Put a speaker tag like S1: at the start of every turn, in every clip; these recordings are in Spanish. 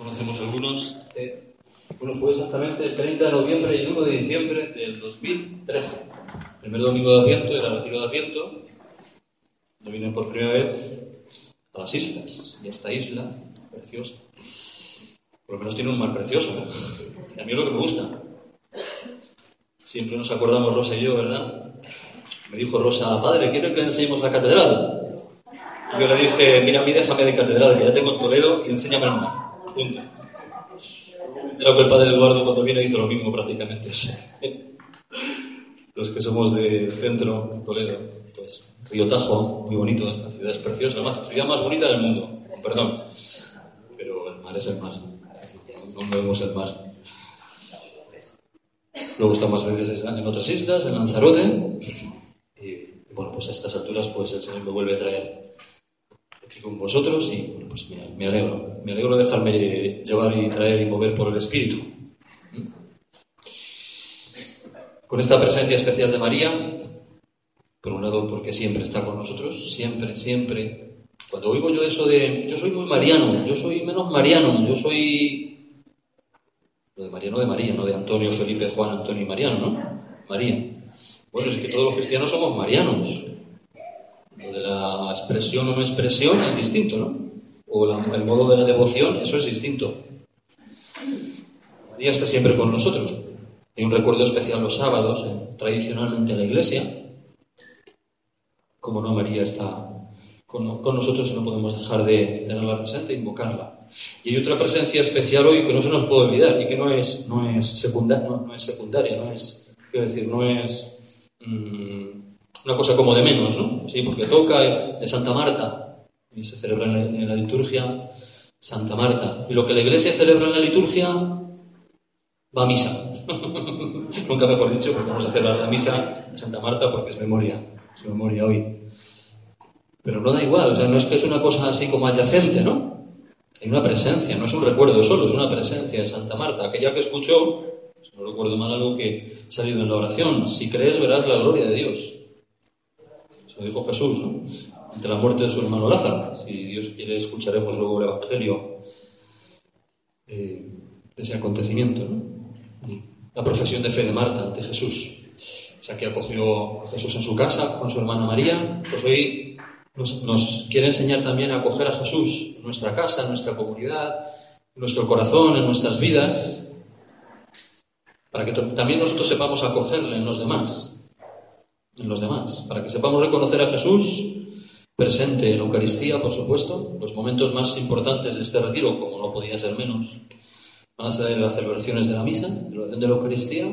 S1: conocemos algunos. Eh, bueno, fue exactamente el 30 de noviembre y el 1 de diciembre del 2013. El primer domingo de Adviento era retiro de Adviento. Yo vine por primera vez a las islas. Y esta isla, preciosa, por lo menos tiene un mar precioso. Y a mí es lo que me gusta. Siempre nos acordamos Rosa y yo, ¿verdad? Me dijo Rosa, padre, ¿quiere que enseñemos la catedral? Yo le dije, mira, a mí déjame de catedral, ya tengo Toledo, y enséñame el mar. Punto. Era que el padre Eduardo cuando viene dice lo mismo prácticamente. Los que somos del centro, Toledo, pues Río Tajo, muy bonito, la ciudad es preciosa, la ciudad más bonita del mundo, perdón. Pero el mar es el mar. No vemos el mar. Luego está más veces en otras islas, en Lanzarote. Y bueno, pues a estas alturas pues el Señor me vuelve a traer aquí con vosotros y pues me, alegro. Me alegro de dejarme llevar y traer y mover por el Espíritu. Con esta presencia especial de María, por un lado porque siempre está con nosotros, siempre, siempre. Cuando oigo yo eso de, yo soy muy mariano, yo soy menos mariano, yo soy... Lo de Mariano de María, no de Antonio, Felipe, Juan, Antonio y Mariano, ¿no? María. Bueno, es que todos los cristianos somos marianos. Lo de la expresión o no expresión es distinto, ¿no? O el modo de la devoción, eso es distinto. María está siempre con nosotros. Hay un recuerdo especial los sábados, eh, tradicionalmente en la iglesia. Como no, María está con, nosotros y no podemos dejar de tenerla presente e invocarla. Y hay otra presencia especial hoy que no se nos puede olvidar y que no es, no es, secundaria, no, es secundaria, no es, quiero decir, no es mm, una cosa como de menos, ¿no? Sí, porque toca de Santa Marta y se celebra en la, liturgia Santa Marta. Y lo que la Iglesia celebra en la liturgia va a misa. Nunca mejor dicho, porque vamos a celebrar la misa de Santa Marta porque es memoria, es memoria hoy. Pero no da igual, o sea, no es que es una cosa así como adyacente, ¿no? Hay una presencia, no es un recuerdo solo, es una presencia de Santa Marta. Aquella que escuchó, si no recuerdo mal algo que ha salido en la oración, si crees verás la gloria de Dios lo dijo Jesús, ¿no? Ante la muerte de su hermano Lázaro. Si Dios quiere, escucharemos luego el Evangelio eh, de ese acontecimiento. La profesión de fe de Marta ante Jesús. O sea, que acogió a Jesús en su casa con su hermana María. Pues hoy nos, nos quiere enseñar también a acoger a Jesús en nuestra casa, en nuestra comunidad, en nuestro corazón, en nuestras vidas, para que también nosotros sepamos acogerle en los demás en los demás, para que sepamos reconocer a Jesús presente en la Eucaristía, por supuesto. Los momentos más importantes de este retiro, como no podía ser menos, van a ser las celebraciones de la misa, celebración de la Eucaristía,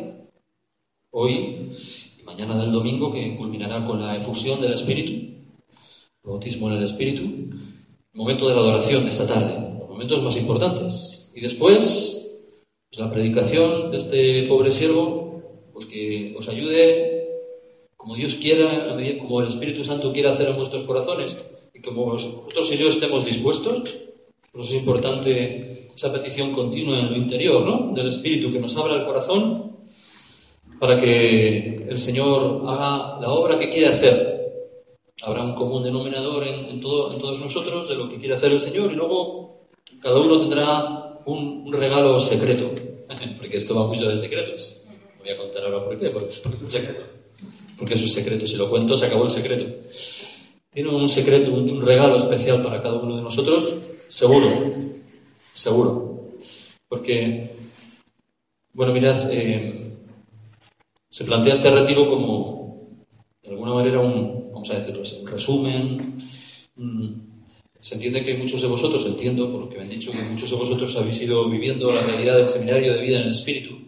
S1: hoy y mañana del domingo, que culminará con la efusión del Espíritu, el bautismo en el Espíritu, el momento de la adoración de esta tarde, los momentos más importantes. Y después, pues, la predicación de este pobre siervo, pues que os ayude como Dios quiera, como el Espíritu Santo quiera hacer en vuestros corazones, y como vosotros y yo estemos dispuestos, pues es importante esa petición continua en lo interior, ¿no? Del Espíritu que nos abra el corazón para que el Señor haga la obra que quiere hacer. Habrá un común denominador en, todo, en todos nosotros de lo que quiere hacer el Señor y luego cada uno tendrá un, un regalo secreto, porque esto va mucho de secretos. Voy a contar ahora por qué, porque es un secreto porque es un secreto. Si lo cuento, se acabó el secreto. Tiene un secreto, un, regalo especial para cada uno de nosotros, seguro, seguro. Porque, bueno, mirad, eh, se plantea este retiro como, de alguna manera, un, vamos a decirlo un resumen. se entiende que muchos de vosotros, entiendo, por lo que me han dicho, que muchos de vosotros habéis ido viviendo la realidad del seminario de vida en el espíritu.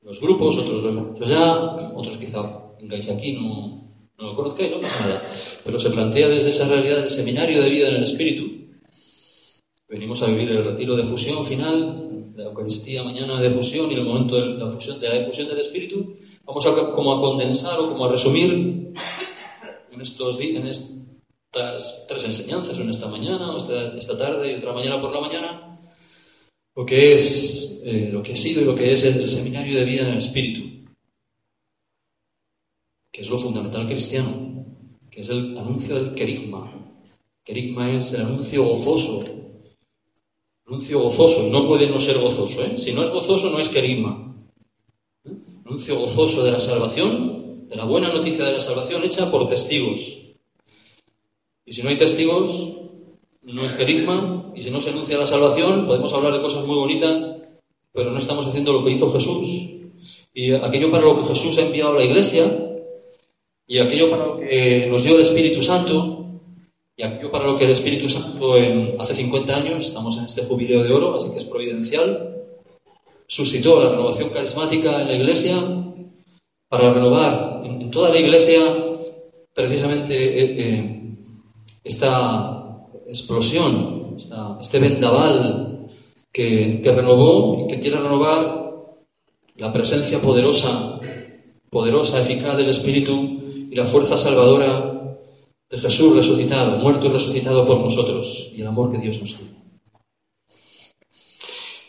S1: Los grupos, otros lo hecho ya, otros quizá vengáis aquí, no, no lo conozcáis, no pasa nada. Pero se plantea desde esa realidad del seminario de vida en el Espíritu. Venimos a vivir el retiro de fusión final, la Eucaristía mañana de fusión y el momento de la, fusión, de la difusión del Espíritu. Vamos a, como a condensar o como a resumir en, estos, en estas tres enseñanzas, en esta mañana, esta, esta tarde y otra mañana por la mañana, lo que es, eh, lo que ha sido y lo que es el seminario de vida en el Espíritu que es lo fundamental cristiano, que es el anuncio del querigma. Querigma es el anuncio gozoso Anuncio gozoso, no puede no ser gozoso. ¿eh? Si no es gozoso, no es querigma. Anuncio gozoso de la salvación, de la buena noticia de la salvación hecha por testigos. Y si no hay testigos, no es querigma. Y si no se anuncia la salvación, podemos hablar de cosas muy bonitas, pero no estamos haciendo lo que hizo Jesús. Y aquello para lo que Jesús ha enviado a la iglesia, y aquello para lo que nos dio el Espíritu Santo, y aquello para lo que el Espíritu Santo hace 50 años, estamos en este jubileo de oro, así que es providencial, suscitó la renovación carismática en la iglesia para renovar en, toda la iglesia precisamente eh, eh, esta explosión, este vendaval que, que renovó y que quiere renovar la presencia poderosa, poderosa, eficaz del Espíritu y la fuerza salvadora de Jesús resucitado, muerto y resucitado por nosotros, y el amor que Dios nos tiene.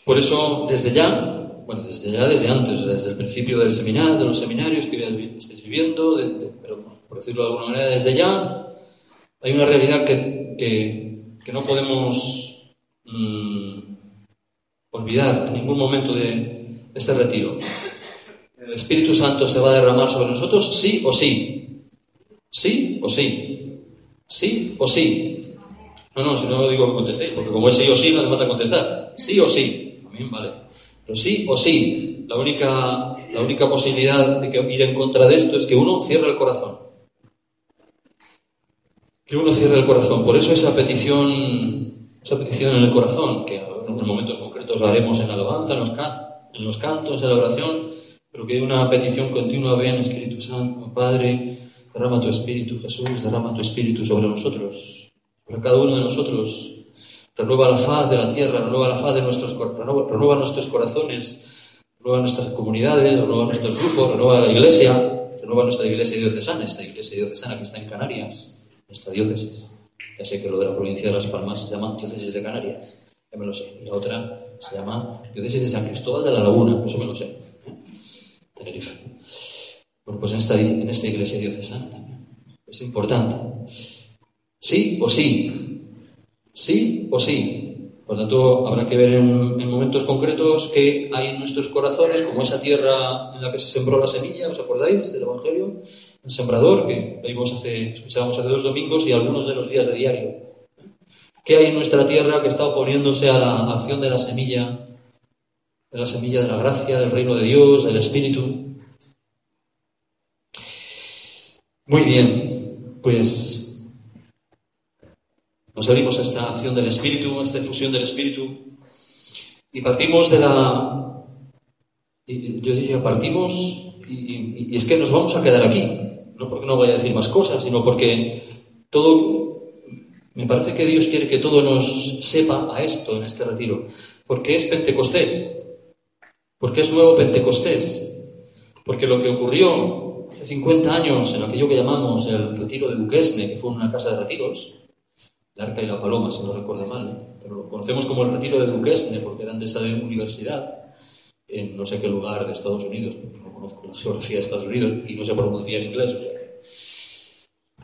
S1: Por eso, desde ya, bueno, desde ya, desde antes, desde el principio del seminario, de los seminarios que estáis viviendo, pero por decirlo de alguna manera, desde ya, hay una realidad que, que, no podemos mm, olvidar en ningún momento de este retiro. El Espíritu Santo se va a derramar sobre nosotros, sí o sí. Sí o sí. ¿Sí o sí? No, no, si no digo que contestéis, porque como es sí o sí, no hace falta contestar. Sí o sí. También vale. Pero sí o sí. La única, la única posibilidad de que ir en contra de esto es que uno cierre el corazón. Que uno cierre el corazón. Por eso esa petición, esa petición en el corazón, que en momentos concretos la haremos en la alabanza, en los, en los cantos, en la oración, pero que una petición continua, ven Espíritu Santo, Padre, Derrama tu espíritu, Jesús, derrama tu espíritu sobre nosotros, sobre cada uno de nosotros. Renueva la faz de la tierra, renueva la faz de nuestros renueva, renueva nuestros corazones, renueva nuestras comunidades, renueva nuestros grupos, renueva la iglesia, renueva nuestra iglesia diocesana, esta iglesia diocesana que está en Canarias, esta diócesis. Ya sé que lo de la provincia de Las Palmas se llama diócesis de Canarias, ya me lo sé. Y la otra se llama diócesis de San Cristóbal de la Laguna, eso me lo sé. ¿eh? Tenerife. Bueno, pues en esta, en esta iglesia diocesana también. Es importante. Sí o sí. Sí o sí. Por tanto, habrá que ver en, momentos concretos qué hay en nuestros corazones, como esa tierra en la que se sembró la semilla, ¿os acordáis del Evangelio? El sembrador, que vimos hace, escuchábamos hace dos domingos y algunos de los días de diario. ¿Qué hay en nuestra tierra que está oponiéndose a la acción de la semilla, de la semilla de la gracia, del reino de Dios, del Espíritu? Muy bien, pues nos abrimos a esta acción del Espíritu, a esta infusión del Espíritu, y partimos de la... Yo diría, partimos y, es que nos vamos a quedar aquí, no porque no vaya a decir más cosas, sino porque todo... Me parece que Dios quiere que todo nos sepa a esto en este retiro, porque es Pentecostés, porque es nuevo Pentecostés, porque lo que ocurrió hace 50 años, en aquello que llamamos el retiro de Duquesne, que fue una casa de retiros, el Arca y la Paloma, si no recuerdo mal, pero lo conocemos como el retiro de Duquesne porque eran de esa universidad, en no sé qué lugar de Estados Unidos, porque no conozco la geografía de Estados Unidos y no se pronuncia en inglés. O sea,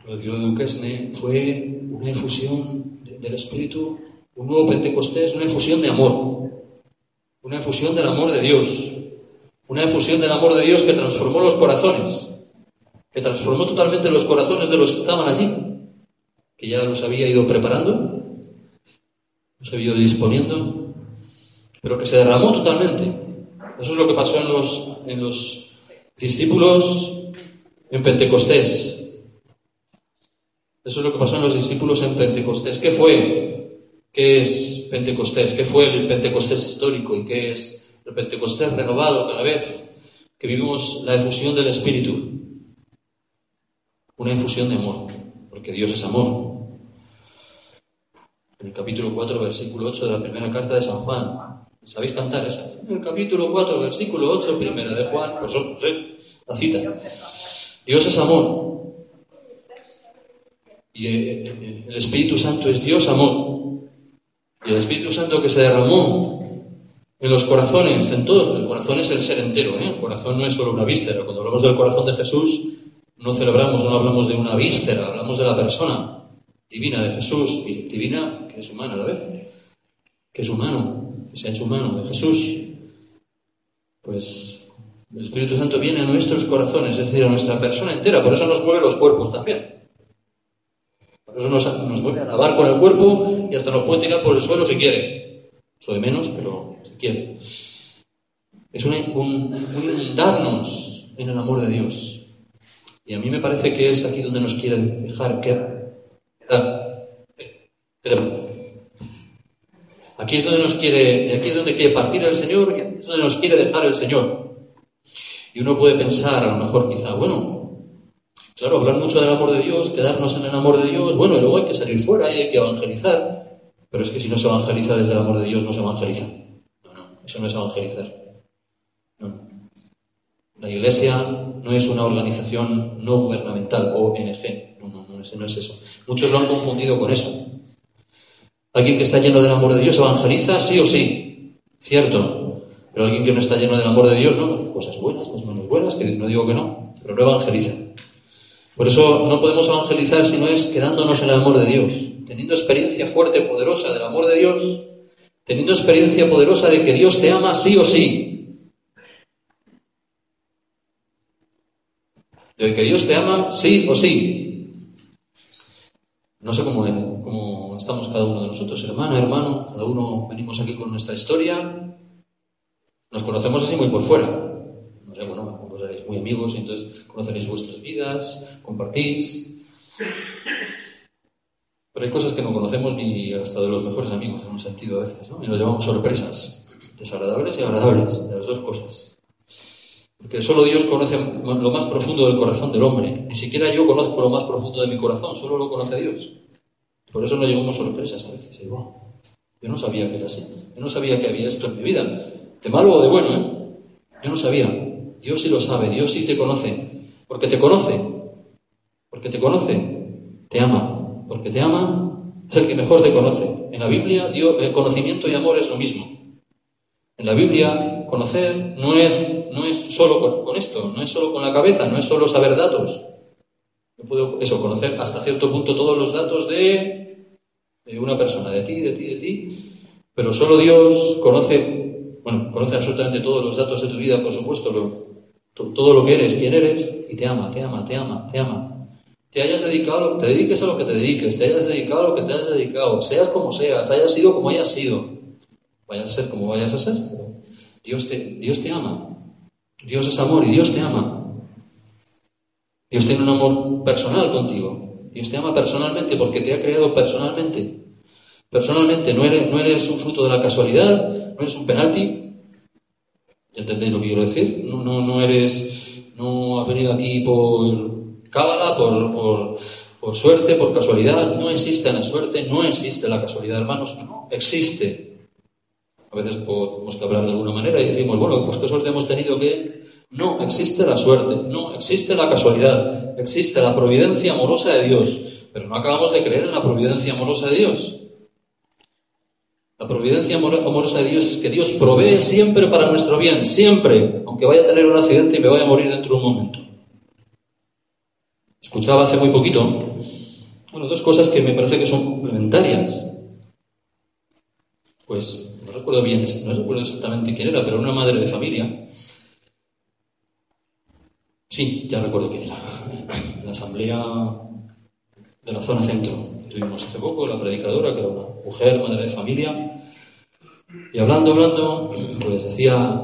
S1: el retiro de Duquesne fue una infusión del Espíritu, un nuevo Pentecostés, una infusión de amor, una infusión del amor de Dios, una infusión del amor de Dios que transformó los corazones que transformó totalmente los corazones de los que estaban allí, que ya los había ido preparando, los había ido disponiendo, pero que se derramó totalmente. Eso es lo que pasó en los, en los discípulos en Pentecostés. Eso es lo que pasó en los discípulos en Pentecostés. ¿Qué fue? ¿Qué es Pentecostés? ¿Qué fue el Pentecostés histórico? ¿Y qué es el Pentecostés renovado cada vez que vivimos la efusión del Espíritu? Una infusión de amor, porque Dios es amor. En el capítulo 4, versículo 8 de la primera carta de San Juan. ¿Sabéis cantar esa? En el capítulo 4, versículo 8, primera de Juan, pues, pues la cita. Dios es amor. Y eh, el Espíritu Santo es Dios amor. Y el Espíritu Santo que se derramó en los corazones, en todos. El corazón es el ser entero, ¿eh? el corazón no es solo una víscera. Cuando hablamos del corazón de Jesús, no celebramos, no hablamos de una víscera, hablamos de la persona divina de Jesús, y divina que es humana a la vez. que es humano, que se ha hecho humano, de Jesús, pues el Espíritu Santo viene a nuestros corazones, es decir, a nuestra persona entera, por eso nos mueve los cuerpos también. Por eso nos, nos puede alabar con el cuerpo y hasta nos puede tirar por el suelo si quiere. Eso menos, pero si quiere. Es un, un inundarnos en el amor de Dios. Y a mí me parece que es aquí donde nos quiere dejar que... Aquí es donde nos quiere, aquí es donde quiere partir el Señor y aquí es donde nos quiere dejar el Señor. Y uno puede pensar, a lo mejor quizá, bueno, claro, hablar mucho del amor de Dios, quedarnos en el amor de Dios, bueno, y luego hay que salir fuera y hay que evangelizar. Pero es que si no se evangeliza desde el amor de Dios, no se evangeliza. No, no, eso no es evangelizar. No. La Iglesia no es una organización no gubernamental, ONG. No, no, no, no es eso. Muchos lo han confundido con eso. Alguien que está lleno del amor de Dios evangeliza sí o sí, cierto. Pero alguien que no está lleno del amor de Dios, no, cosas buenas, cosas menos buenas, que no digo que no, pero no evangeliza. Por eso no podemos evangelizar si no es quedándonos en el amor de Dios, teniendo experiencia fuerte, poderosa del amor de Dios, teniendo experiencia poderosa de que Dios te ama sí o sí. De que Dios te ama sí o sí. No sé cómo, cómo estamos cada uno de nosotros, hermana, hermano, cada uno venimos aquí con nuestra historia, nos conocemos así muy por fuera. No sé, bueno, vos seréis muy amigos y entonces conoceréis vuestras vidas, compartís. Pero hay cosas que no conocemos ni hasta de los mejores amigos, en un sentido a veces, ¿no? Y nos llevamos sorpresas, desagradables y agradables, de las dos cosas. Porque solo Dios conoce lo más profundo del corazón del hombre. Ni siquiera yo conozco lo más profundo de mi corazón, solo lo conoce Dios. Por eso nos llevamos sorpresas a veces. yo no sabía que era así. Yo no sabía que había esto en mi vida. De malo o de bueno, ¿eh? Yo no sabía. Dios sí lo sabe, Dios sí te conoce. Porque te conoce. Porque te conoce. Te ama. Porque te ama es el que mejor te conoce. En la Biblia, Dios, eh, conocimiento y amor es lo mismo. En la Biblia, conocer no es, no es solo con, esto, no es solo con la cabeza, no es solo saber datos. Yo puedo eso, conocer hasta cierto punto todos los datos de de una persona, de ti, de ti, de ti, pero solo Dios conoce, bueno, conoce absolutamente todos los datos de tu vida, por supuesto, todo lo que eres, quién eres, y te ama, te ama, te ama, te ama. Te hayas dedicado, te dediques a lo que te dediques, te hayas dedicado a lo que te hayas dedicado, seas como seas, hayas sido como hayas sido, vayas a ser como vayas a ser, Dios te, Dios te ama. Dios es amor y Dios te ama. Dios tiene un amor personal contigo. Dios te ama personalmente porque te ha creado personalmente. Personalmente, no eres, no eres un fruto de la casualidad, no eres un penalti. ¿Ya entendéis lo que quiero decir? No, no, no eres, no has venido aquí por cábala, por, por, por suerte, por casualidad. No existe la suerte, no existe la casualidad, hermanos, no existe. A veces podemos que hablar de alguna manera y decimos, bueno, pues qué suerte hemos tenido que no existe la suerte, no existe la casualidad, existe la providencia amorosa de Dios, pero no acabamos de creer en la providencia amorosa de Dios. La providencia amorosa de Dios es que Dios provee siempre para nuestro bien, siempre, aunque vaya a tener un accidente y me vaya a morir dentro de un momento. Escuchaba hace muy poquito, bueno, dos cosas que me parece que son complementarias. Pues no recuerdo bien, no recuerdo exactamente quién era, pero una madre de familia Sí, ya recuerdo quién era. La asamblea de la zona centro. Tuvimos hace poco la predicadora, que era una mujer, madre de familia. Y hablando, hablando, pues decía,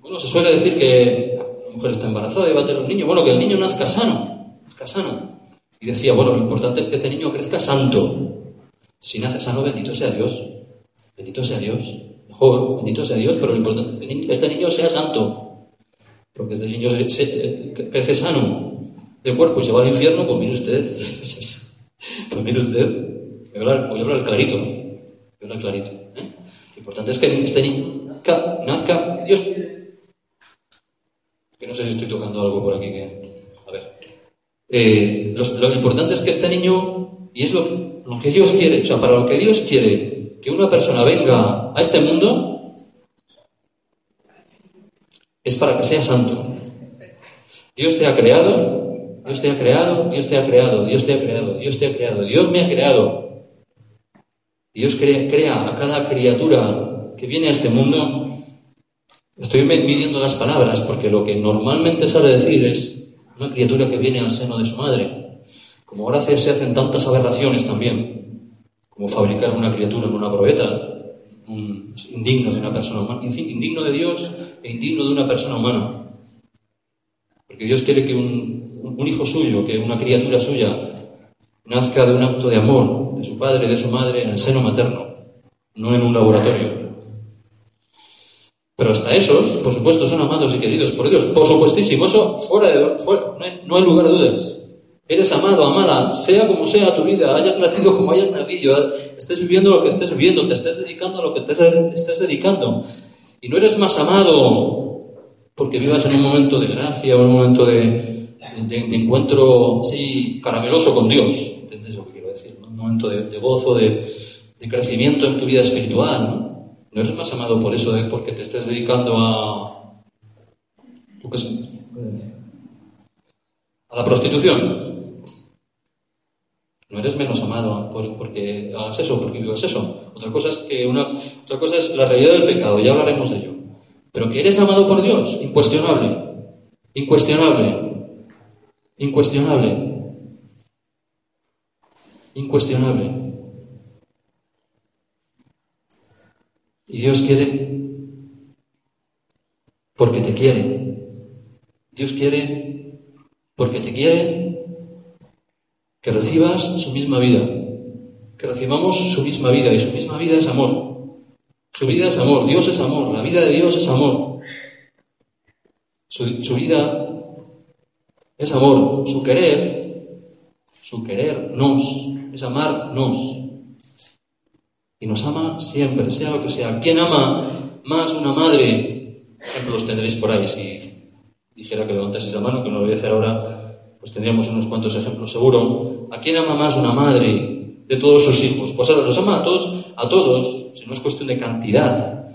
S1: bueno, se suele decir que la mujer está embarazada y va a tener un niño. Bueno, que el niño nazca sano, nazca sano. Y decía, bueno, lo importante es que este niño crezca santo. Si nace sano, bendito sea Dios. Bendito sea Dios. Mejor, bendito sea Dios, pero lo importante es que este niño sea santo. Porque desde niño se, crece sano de cuerpo y se va al infierno, pues mire usted, pues mire usted, voy a hablar, voy a hablar clarito, voy a hablar clarito. ¿eh? Lo importante es que este niño nazca, nazca, Dios. Que no sé si estoy tocando algo por aquí que. A ver. Eh, lo, importante es que este niño, y es lo que Dios quiere, o sea, para lo que Dios quiere que una persona venga a este mundo, es para que seas santo. Dios te ha creado, Dios te ha creado, Dios te ha creado, Dios te ha creado, Dios te ha creado, Dios me ha creado. Dios crea, crea a cada criatura que viene a este mundo. Estoy midiendo las palabras porque lo que normalmente sabe decir es una criatura que viene al seno de su madre. Como ahora se hacen tantas aberraciones también, como fabricar una criatura en una probeta, indigno de una persona humana, indigno de Dios e indigno de una persona humana. Porque Dios quiere que un, un hijo suyo, que una criatura suya, nazca de un acto de amor de su padre de su madre en el seno materno, no en un laboratorio. Pero hasta esos, por supuesto, son amados y queridos por Dios. Por supuestísimo, eso fuera de, no, hay, lugar a dudas. Eres amado, amada, sea como sea tu vida, hayas nacido como hayas nacido, estés viviendo lo que estés viviendo, te estés dedicando a lo que te estés dedicando. Y no eres más amado porque vivas en un momento de gracia en un momento de, de, encuentro así carameloso con Dios. ¿Entendés lo que quiero decir? Un momento de, gozo, de, crecimiento en tu vida espiritual. ¿no? no eres más amado por eso, de porque te estés dedicando a. a la prostitución. No eres menos amado porque hagas eso, porque vivas eso. Otra cosa es que una, otra cosa es la realidad del pecado, ya hablaremos de ello. Pero que eres amado por Dios, incuestionable. Incuestionable. Incuestionable. Incuestionable. Y Dios quiere porque te quiere. Dios quiere porque te quiere que recibas su misma vida. Que recibamos su misma vida. Y su misma vida es amor. Su vida es amor. Dios es amor. La vida de Dios es amor. Su, su vida es amor. Su querer, su querer nos, es amarnos. Y nos ama siempre, sea lo que sea. ¿Quién ama más una madre? Ejemplos tendréis por ahí. Si dijera que levantaseis la mano, que no lo voy a hacer ahora, pues tendríamos unos cuantos ejemplos seguro. ¿A quién ama más una madre de todos sus hijos? Pues los ama a todos, a todos, si no es cuestión de cantidad.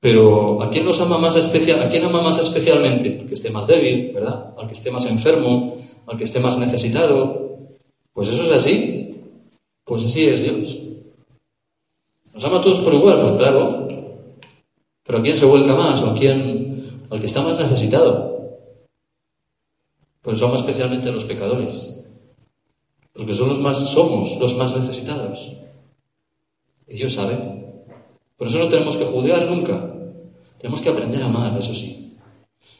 S1: Pero ¿a quién nos ama más especial? ¿A quién ama más especialmente? Al que esté más débil, ¿verdad? Al que esté más enfermo, al que esté más necesitado. Pues eso es así. Pues así es Dios. ¿Nos ama a todos por igual? Pues claro. Pero ¿a quién se vuelca más? ¿O a quién? Al que está más necesitado. Eso ama especialmente los pecadores. Porque son los más, somos los más necesitados. Y Dios sabe. Por eso no tenemos que juzgar nunca. Tenemos que aprender a amar, eso sí.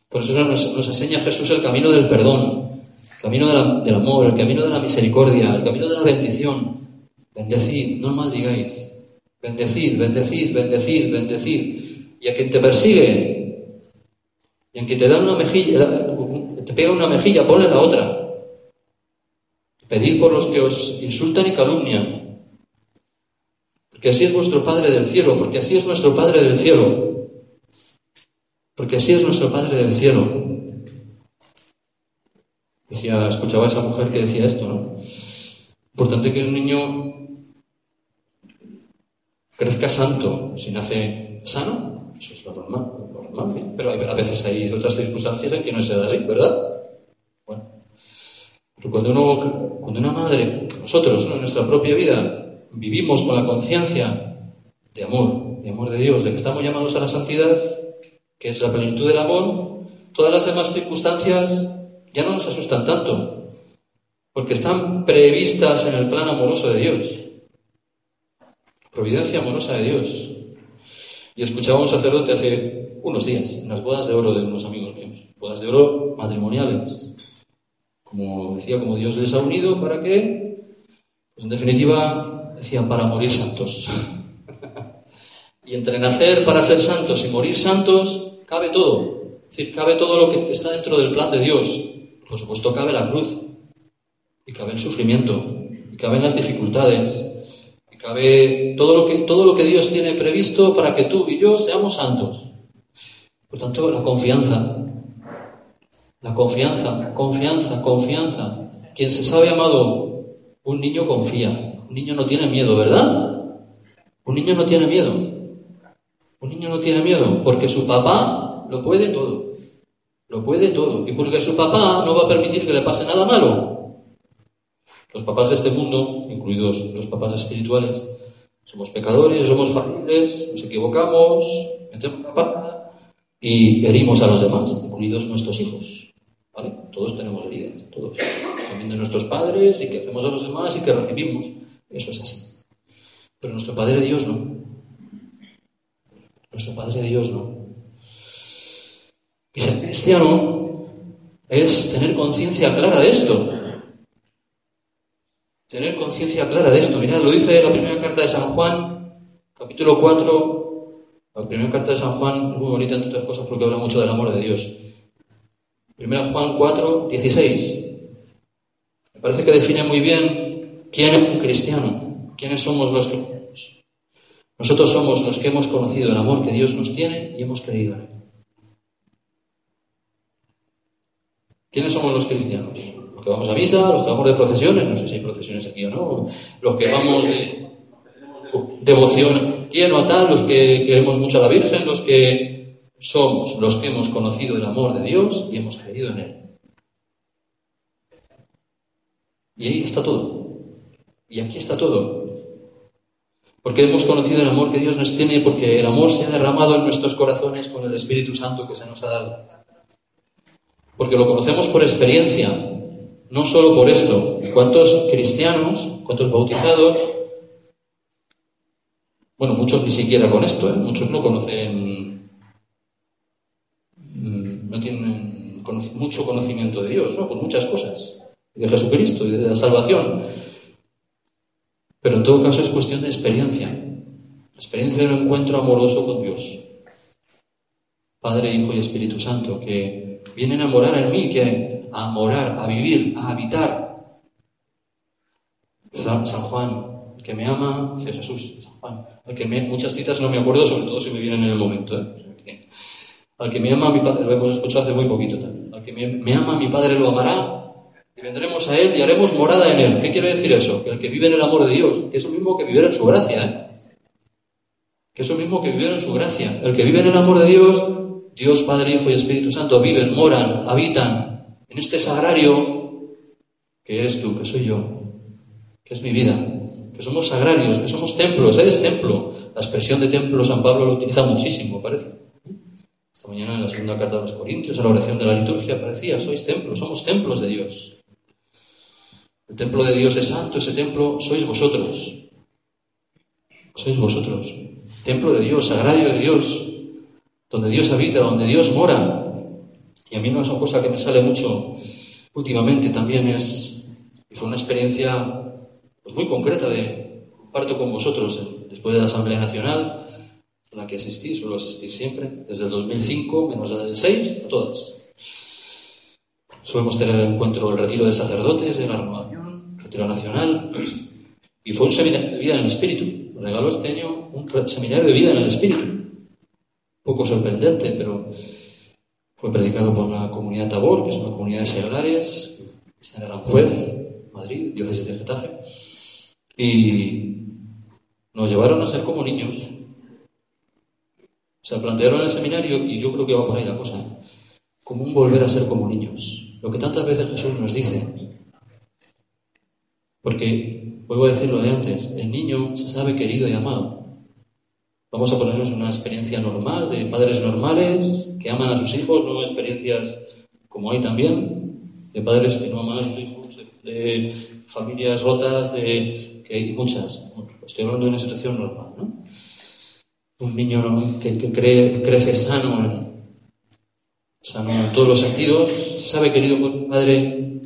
S1: Por eso nos, enseña Jesús el camino del perdón, el camino del amor, el camino de la misericordia, el camino de la bendición. Bendecid, no maldigáis. Bendecid, bendecid, bendecid, bendecid. Y a quien te persigue, y a quien te da una mejilla, pega una mejilla, ponle la otra. Pedid por los que os insultan y calumnian. Porque así es vuestro Padre del cielo, porque así es nuestro Padre del cielo. Porque así es nuestro Padre del cielo. Decía, escuchaba a esa mujer que decía esto, ¿no? Importante que un niño crezca santo, si nace sano, eso es lo normal, pero a veces hay otras circunstancias en que no se da así, ¿verdad? Bueno, pero cuando, uno, cuando una madre, nosotros, en nuestra propia vida, vivimos con la conciencia de amor, de amor de Dios, de que estamos llamados a la santidad, que es la plenitud del amor, todas las demás circunstancias ya no nos asustan tanto, porque están previstas en el plan amoroso de Dios. Providencia amorosa de Dios. Y escuchaba a un sacerdote hace unos días, en las bodas de oro de unos amigos míos, bodas de oro matrimoniales. Como decía, como Dios les ha unido para que, pues en definitiva, decía, para morir santos. y entre nacer para ser santos y morir santos, cabe todo. Es decir, cabe todo lo que está dentro del plan de Dios. Por supuesto, cabe la cruz, y cabe el sufrimiento, y caben las dificultades, y cabe todo lo que, todo lo que Dios tiene previsto para que tú y yo seamos santos. Por tanto, la confianza, la confianza, confianza, confianza. Quien se sabe amado, un niño confía. Un niño no tiene miedo, ¿verdad? Un niño no tiene miedo. Un niño no tiene miedo porque su papá lo puede todo. Lo puede todo. Y porque su papá no va a permitir que le pase nada malo. Los papás de este mundo, incluidos los papás espirituales, Somos pecadores, somos falibles, nos equivocamos, metemos la pata y herimos a los demás, incluidos nuestros hijos. ¿Vale? Todos tenemos heridas, todos. También de nuestros padres y que hacemos a los demás y que recibimos. Eso es así. Pero nuestro Padre Dios no. Nuestro Padre Dios no. Y ser cristiano es tener conciencia clara de esto. Tener conciencia clara de esto. Mirad, lo dice la primera carta de San Juan, capítulo 4. La primera carta de San Juan, muy bonita entre otras cosas porque habla mucho del amor de Dios. Primera Juan 4, 16. Me parece que define muy bien quién es un cristiano, quiénes somos los cristianos. Nosotros somos los que hemos conocido el amor que Dios nos tiene y hemos creído en él. ¿Quiénes somos los cristianos? Los que vamos a misa, los que vamos de procesiones, no sé si hay procesiones aquí o no, los que vamos de devoción lleno a tal, los que queremos mucho a la Virgen, los que somos los que hemos conocido el amor de Dios y hemos creído en Él. Y ahí está todo. Y aquí está todo. Porque hemos conocido el amor que Dios nos tiene, porque el amor se ha derramado en nuestros corazones con el Espíritu Santo que se nos ha dado. Porque lo conocemos por experiencia, no solo por esto. ¿Cuántos cristianos, cuántos bautizados? Bueno, muchos ni siquiera con esto, ¿eh? muchos no conocen, mm, no tienen mucho conocimiento de Dios, ¿no? Muchas cosas, de Jesucristo y de la salvación. Pero en todo caso es cuestión de experiencia, experiencia de un encuentro amoroso con Dios. Padre, Hijo y Espíritu Santo, que vienen a morar en mí, que a morar, a vivir, a habitar. San, Juan, que me ama, dice Jesús, San Juan, que me, muchas citas no me acuerdo, sobre todo si me vienen en el momento. ¿eh? Al que me ama, mi Padre, lo hemos escuchado hace muy poquito también. Al que me, ama, mi Padre lo amará, y vendremos a Él y haremos morada en Él. ¿Qué quiere decir eso? Que el que vive en el amor de Dios, que es lo mismo que vivir en su gracia, ¿eh? que es lo mismo que vivir en su gracia. El que vive en el amor de Dios, Dios, Padre, Hijo y Espíritu Santo, viven, moran, habitan, en este sagrario que eres tú, que soy yo, que es mi vida, que somos sagrarios, que somos templos, eres templo. La expresión de templo San Pablo lo utiliza muchísimo, parece. Esta mañana en la segunda carta de los Corintios, en la oración de la liturgia, parecía, sois templos, somos templos de Dios. El templo de Dios es santo, ese templo sois vosotros. Sois vosotros. Templo de Dios, sagrario de Dios, donde Dios habita, donde Dios mora, y a mí una cosa que me sale mucho últimamente también es, y fue una experiencia pues, muy concreta de comparto con vosotros después de la Asamblea Nacional, a la que asistí, suelo asistir siempre, desde el 2005, menos la del 6, a todas. Solemos tener el encuentro, el retiro de sacerdotes de la renovación, retiro nacional, y fue un seminario de vida en el espíritu. Regaló este año un seminario de vida en el espíritu. Poco sorprendente, pero fue predicado por la comunidad Tabor, que es una comunidad de seglares, está en Aranjuez, Madrid, diócesis de Getafe. Y nos llevaron a ser como niños. Se plantearon en el seminario, y yo creo que va por ahí la cosa, como un volver a ser como niños. Lo que tantas veces Jesús nos dice. Porque, vuelvo a decir lo de antes, el niño se sabe querido y amado. Vamos a ponernos una experiencia normal de padres normales que aman a sus hijos, no experiencias como hay también, de padres que no aman a sus hijos, de, familias rotas, de hay muchas. Estoy hablando de una situación normal, ¿no? Un niño que, crece sano en, sano en todos los sentidos, sabe querido por su padre,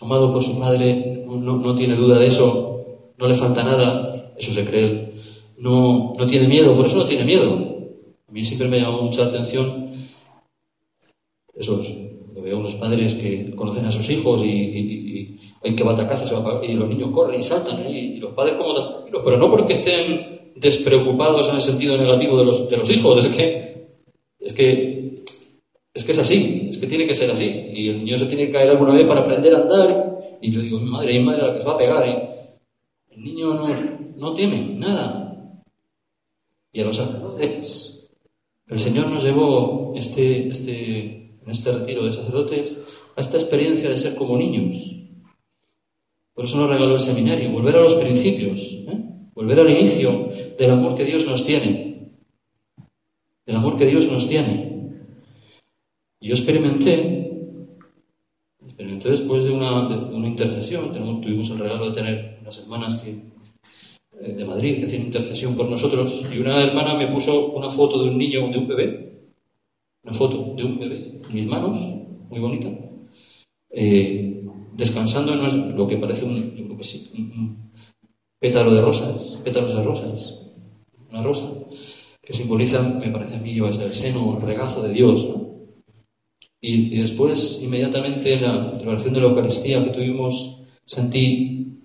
S1: amado por su padre, no, no tiene duda de eso, no le falta nada, eso se cree no, no tiene miedo, por eso no tiene miedo. A mí siempre me ha llamado mucha atención esos, veo unos padres que conocen a sus hijos y, hay que batacaza y los niños corren y saltan y, los padres como tranquilos, pero no porque estén despreocupados en el sentido negativo de los, de los hijos, es que, es que es que es así, es que tiene que ser así. Y el niño se tiene que caer alguna vez para aprender a andar. Y yo digo, mi madre, hay madre a la que se va a pegar. Y el niño no, no teme nada y a los sacerdotes. El Señor nos llevó este, este, en este retiro de sacerdotes a esta experiencia de ser como niños. Por eso nos regaló el seminario, volver a los principios, ¿eh? volver al inicio del amor que Dios nos tiene, del amor que Dios nos tiene. Yo experimenté, experimenté después de una, intercesión, tuvimos el regalo de tener unas hermanas que, eh, de Madrid que hacían intercesión por nosotros. Y una hermana me puso una foto de un niño, de un bebé, una foto de un bebé. En mis manos, muy bonita, eh, descansando en lo que parece un, pétalo de rosas, pétalos de rosas, una rosa, que simboliza, me parece a mí, el seno, el regazo de Dios. Y, después, inmediatamente, en la celebración de la Eucaristía que tuvimos, sentí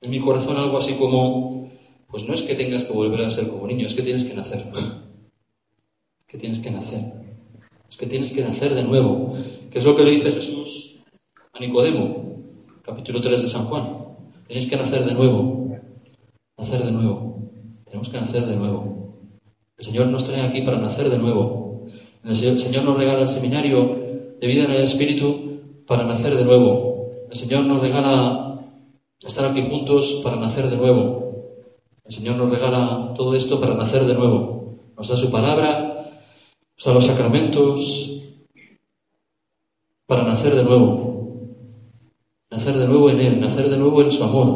S1: en mi corazón algo así como, pues no es que tengas que volver a ser como niño, es que tienes que nacer. Es que tienes que nacer. Es que tienes que nacer de nuevo, que es lo que le dice Jesús a Nicodemo, capítulo 3 de San Juan. Tenéis que nacer de nuevo, nacer de nuevo. Tenemos que nacer de nuevo. El Señor nos trae aquí para nacer de nuevo. El Señor nos regala el seminario de vida en el Espíritu para nacer de nuevo. El Señor nos regala estar aquí juntos para nacer de nuevo. El Señor nos regala todo esto para nacer de nuevo. Nos da su palabra o los sacramentos para nacer de nuevo. Nacer de nuevo en Él, nacer de nuevo en su amor.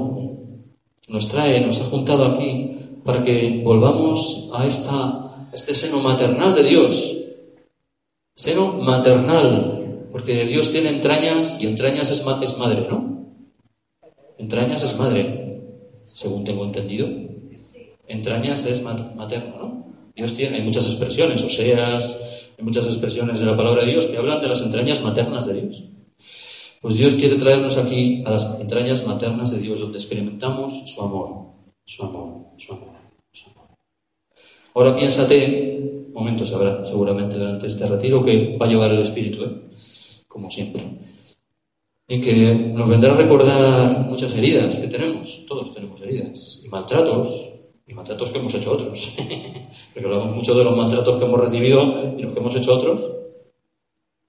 S1: Nos trae, nos ha juntado aquí para que volvamos a, esta, este seno maternal de Dios. Seno maternal, porque Dios tiene entrañas y entrañas es, madre, ¿no? Entrañas es madre, según tengo entendido. Entrañas es materno, ¿no? Dios tiene, hay muchas expresiones, Oseas, hay muchas expresiones de la palabra de Dios que hablan de las entrañas maternas de Dios. Pues Dios quiere traernos aquí a las entrañas maternas de Dios, donde experimentamos su amor, su amor, su amor, su amor. Ahora piénsate, momentos habrá seguramente durante este retiro que va a llevar el Espíritu, ¿eh? como siempre, y que nos vendrá a recordar muchas heridas que tenemos, todos tenemos heridas, y maltratos, y maltratos que hemos hecho otros. Porque hablamos mucho de los maltratos que hemos recibido y los que hemos hecho otros.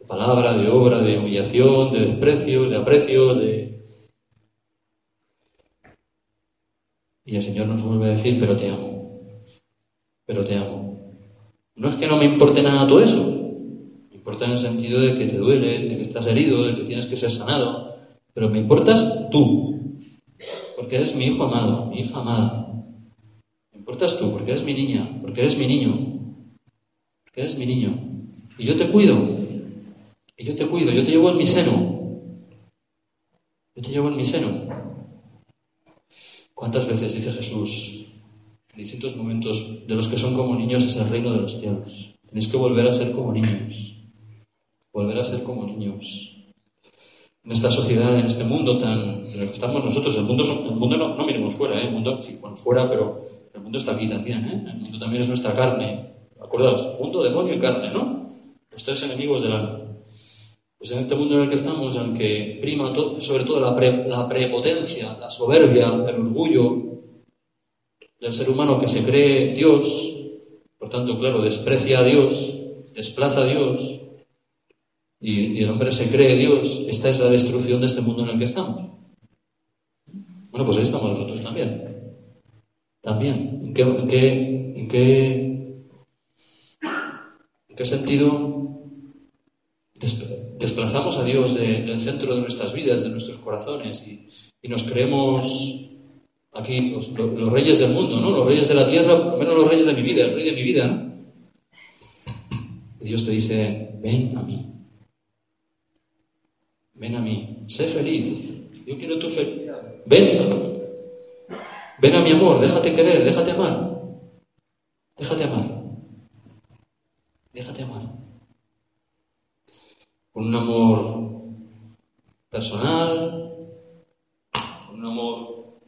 S1: De palabra, de obra, de humillación, de desprecios, de aprecios, de... Y el Señor nos vuelve a decir, pero te amo, pero te amo. No es que no me importe nada todo eso, me importa en el sentido de que te duele, de que estás herido, de que tienes que ser sanado, pero me importas tú, porque eres mi hijo amado, mi hija amada importas tú, porque eres mi niña, porque eres mi niño, porque eres mi niño. Y yo te cuido, y yo te cuido, yo te llevo en mi seno. Yo te llevo en mi seno. ¿Cuántas veces dice Jesús en distintos momentos de los que son como niños es el reino de los cielos? Tenéis que volver a ser como niños. Volver a ser como niños. En esta sociedad, en este mundo tan en el que estamos nosotros, el mundo, el mundo no, miremos fuera, ¿eh? el mundo sí, fuera, pero el mundo está aquí también, ¿eh? El mundo también es nuestra carne. Acordaos, mundo, demonio y carne, ¿no? Los tres enemigos del alma. Pues en este mundo en el que estamos, en el que prima sobre todo la, prepotencia, la soberbia, el orgullo del ser humano que se cree Dios, por tanto, claro, desprecia a Dios, desplaza a Dios, y, el hombre se cree Dios, esta es la destrucción de este mundo en el que estamos. Bueno, pues ahí estamos nosotros también. También, ¿en qué, qué, en qué, sentido desplazamos a Dios del centro de nuestras vidas, de nuestros corazones y, nos creemos aquí los, reyes del mundo, ¿no? Los reyes de la tierra, menos los reyes de mi vida, el rey de mi vida. Y Dios te dice, ven a mí. Ven a mí. Sé feliz. Yo quiero tu felicidad. Ven a mí. Ven a mi amor, déjate querer, déjate amar. Déjate amar. Déjate amar. Con un amor personal, con un amor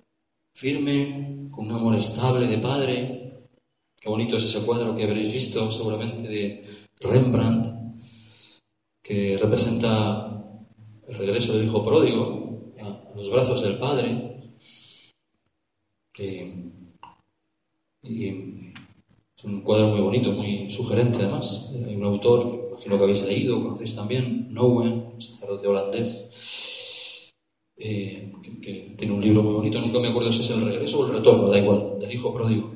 S1: firme, con un amor estable de padre. Qué bonito es ese cuadro que habréis visto seguramente de Rembrandt, que representa el regreso del hijo pródigo a los brazos del padre y es un cuadro muy bonito, muy sugerente además. Hay un autor, que imagino que habéis leído, conocéis también, Nouwen, un sacerdote holandés, eh, que, tiene un libro muy bonito, nunca me acuerdo si es el regreso o el retorno, da igual, del hijo pródigo.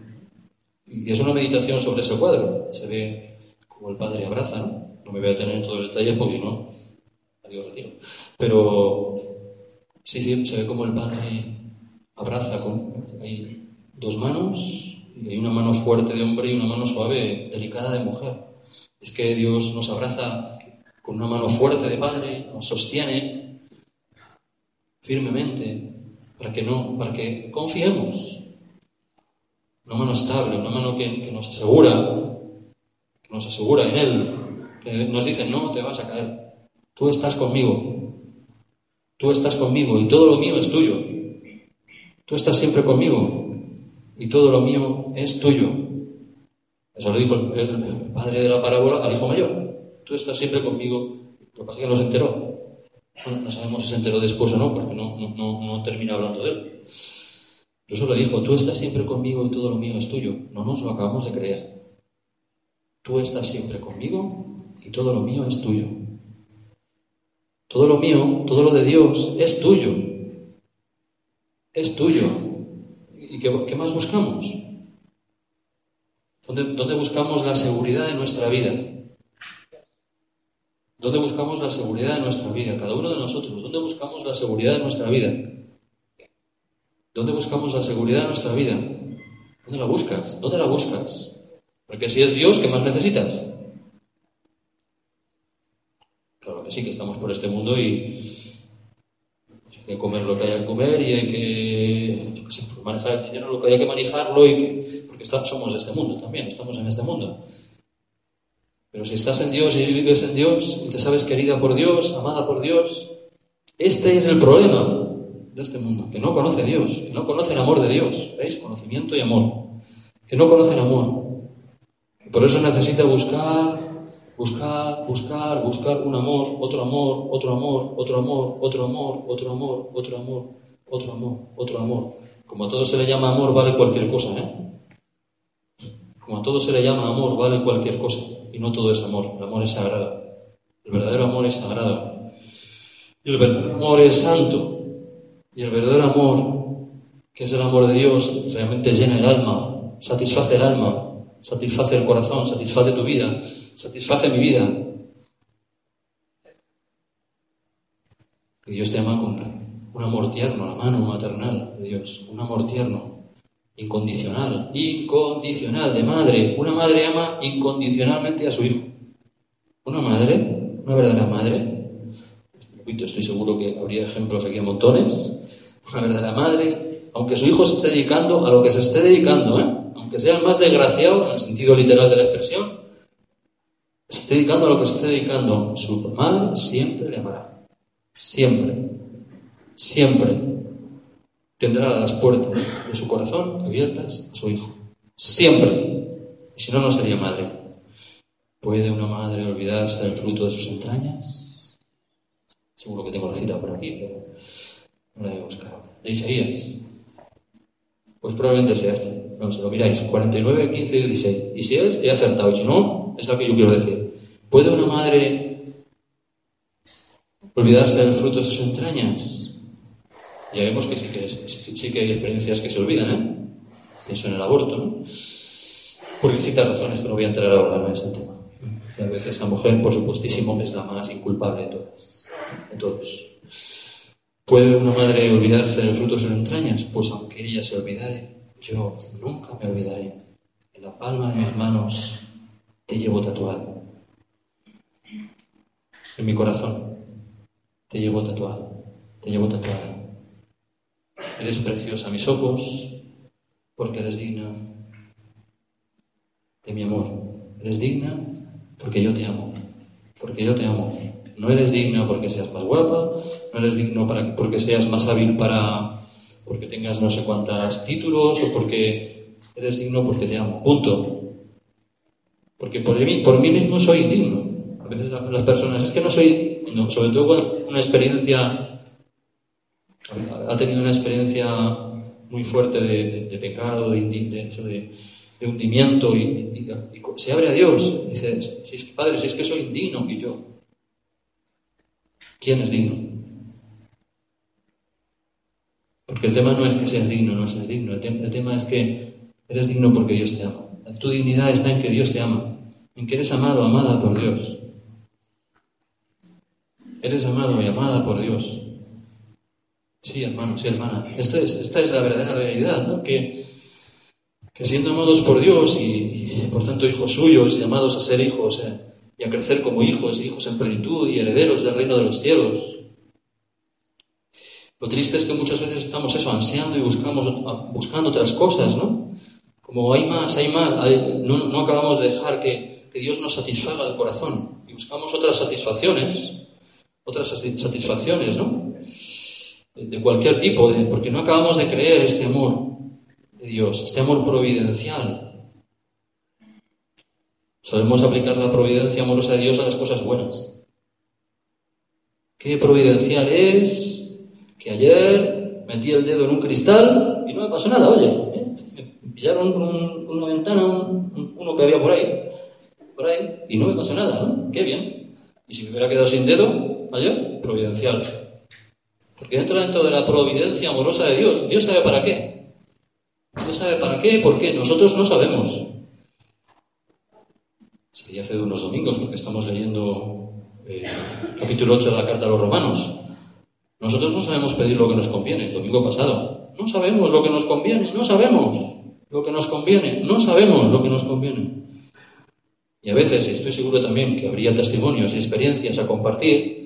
S1: Y es una meditación sobre ese cuadro. Se ve como el padre abraza, ¿no? No me voy a tener en todos los detalles porque si no, adiós retiro. Pero sí, sí, se ve como el padre abraza con hay dos manos y hay una mano fuerte de hombre y una mano suave, delicada de mujer. Es que Dios nos abraza con una mano fuerte de padre, nos sostiene firmemente para que no, para que confiemos. Una mano estable, una mano que, nos asegura, que nos asegura en Él, nos dice, no te vas a caer, tú estás conmigo, tú estás conmigo y todo lo mío es tuyo, tú estás siempre conmigo y todo lo mío es tuyo. Eso lo dijo el, padre de la parábola al hijo mayor, tú estás siempre conmigo, lo que pasa es que no se enteró. No, sabemos si se enteró después o no, porque no, no, no termina hablando de él. Eso lo dijo, tú estás siempre conmigo y todo lo mío es tuyo. No nos lo acabamos de creer. Tú estás siempre conmigo y todo lo mío es tuyo. Todo lo mío, todo lo de Dios es tuyo. Es tuyo. ¿Y qué, más buscamos? ¿Dónde, ¿Dónde buscamos la seguridad de nuestra vida? ¿Dónde buscamos la seguridad de nuestra vida? Cada uno de nosotros. ¿Dónde buscamos la seguridad de nuestra vida? ¿Dónde buscamos la seguridad de nuestra vida? ¿Dónde la buscas? ¿Dónde la buscas? Porque si es Dios, ¿qué más necesitas? Claro que sí, que estamos por este mundo y hay que comer lo que haya que comer y hay que manejar el dinero lo que haya que manejarlo y que, porque somos de este mundo también, estamos en este mundo. Pero si estás en Dios y vives en Dios y te sabes querida por Dios, amada por Dios, este es el problema de este mundo, que no conoce Dios, que no conoce el amor de Dios. ¿Veis? Conocimiento y amor. Que no conoce el amor. Por eso necesita buscar Buscar, buscar, buscar un amor, otro amor, otro amor, otro amor, otro amor, otro amor, otro amor, otro amor, otro amor. Como a todo se le llama amor, vale cualquier cosa, ¿eh? Como a todo se le llama amor, vale cualquier cosa. Y no todo es amor. El amor es sagrado. El verdadero amor es sagrado. Y el verdadero amor es santo. Y el verdadero amor, que es el amor de Dios, realmente llena el alma, satisface el alma, satisface el corazón, satisface tu vida, satisface mi vida. Y Dios te ama con un amor tierno, la mano maternal de Dios, un amor tierno, incondicional, incondicional, de madre. Una madre ama incondicionalmente a su hijo. Una madre, una verdadera madre, estoy seguro que habría ejemplos aquí a montones, una verdadera madre, aunque su hijo se esté dedicando a lo que se esté dedicando, ¿eh? Aunque sea el más desgraciado en el sentido literal de la expresión, se esté dedicando a lo que se esté dedicando, su madre siempre le amará. Siempre. Siempre tendrá las puertas de su corazón abiertas a su hijo. Siempre. Y si no, no sería madre. ¿Puede una madre olvidarse del fruto de sus entrañas? Seguro que tengo la cita por aquí, pero no la a buscar. De Isaías. Pues probablemente sea este. No, se lo miráis. 49, 15 y 16. Y si es, he acertado. Y si no, es lo que yo quiero decir. ¿Puede una madre olvidarse del fruto de sus entrañas? Ya vemos que sí que, sí que hay experiencias que se olvidan, ¿eh? Eso en el aborto, ¿no? Por distintas razones que no voy a entrar ahora, no es el tema. Y a veces la mujer, por supuestísimo, es la más inculpable de todas. De. ¿Puede una madre olvidarse del fruto de sus entrañas? Pues aunque ella se olvidare, yo nunca me olvidaré. En la palma de mis manos te llevo tatuado. En mi corazón te llevo tatuado, te llevo tatuado. Eres preciosa a mis ojos porque eres digna de mi amor. Eres digna porque yo te amo, porque yo te amo. No eres digna porque seas más guapa, no eres digno porque seas más hábil para, porque tengas no sé cuántos títulos o porque eres digno porque te amo. Punto. Porque por mí, por mí mismo soy indigno. A veces las personas, es que no soy, sobre todo cuando una experiencia, ha tenido una experiencia muy fuerte de, pecado, de, de, hundimiento y, se abre a Dios y dice, si es Padre, si es que soy indigno y yo, ¿quién es digno? Porque el tema no es que seas digno, no seas digno. El, tema es que eres digno porque Dios te ama. Tu dignidad está en que Dios te ama, en que eres amado, amada por Dios. Eres amado y amada por Dios. Sí, hermano, sí, hermana. Esta es, esta es la verdadera realidad, ¿no? Que, que siendo amados por Dios y, por tanto hijos suyos y llamados a ser hijos eh, y a crecer como hijos, hijos en plenitud y herederos del reino de los cielos. Lo triste es que muchas veces estamos eso, ansiando y buscamos, buscando otras cosas, ¿no? Como hay más, hay más, no, no, acabamos de dejar que, que Dios nos satisfaga el corazón y buscamos otras satisfacciones otras satisfacciones, ¿no? De cualquier tipo, porque no acabamos de creer este amor de Dios, este amor providencial. Solemos aplicar la providencia amorosa de Dios a las cosas buenas. ¿Qué providencial es que ayer metí el dedo en un cristal y no me pasó nada? Oye, ¿eh? me pillaron una ventana, uno que había por ahí, por ahí, y no me pasó nada, ¿no? Qué bien. Y si me hubiera quedado sin dedo, mayor providencial. Porque entra dentro de la providencia amorosa de Dios. Dios sabe para qué. Dios sabe para qué, por qué. Nosotros no sabemos. Sería hace unos domingos, porque estamos leyendo eh, capítulo 8 de la carta a los romanos. Nosotros no sabemos pedir lo que nos conviene, el domingo pasado. No sabemos lo que nos conviene, no sabemos lo que nos conviene, no sabemos lo que nos conviene. Y a veces, y estoy seguro también que habría testimonios y experiencias a compartir,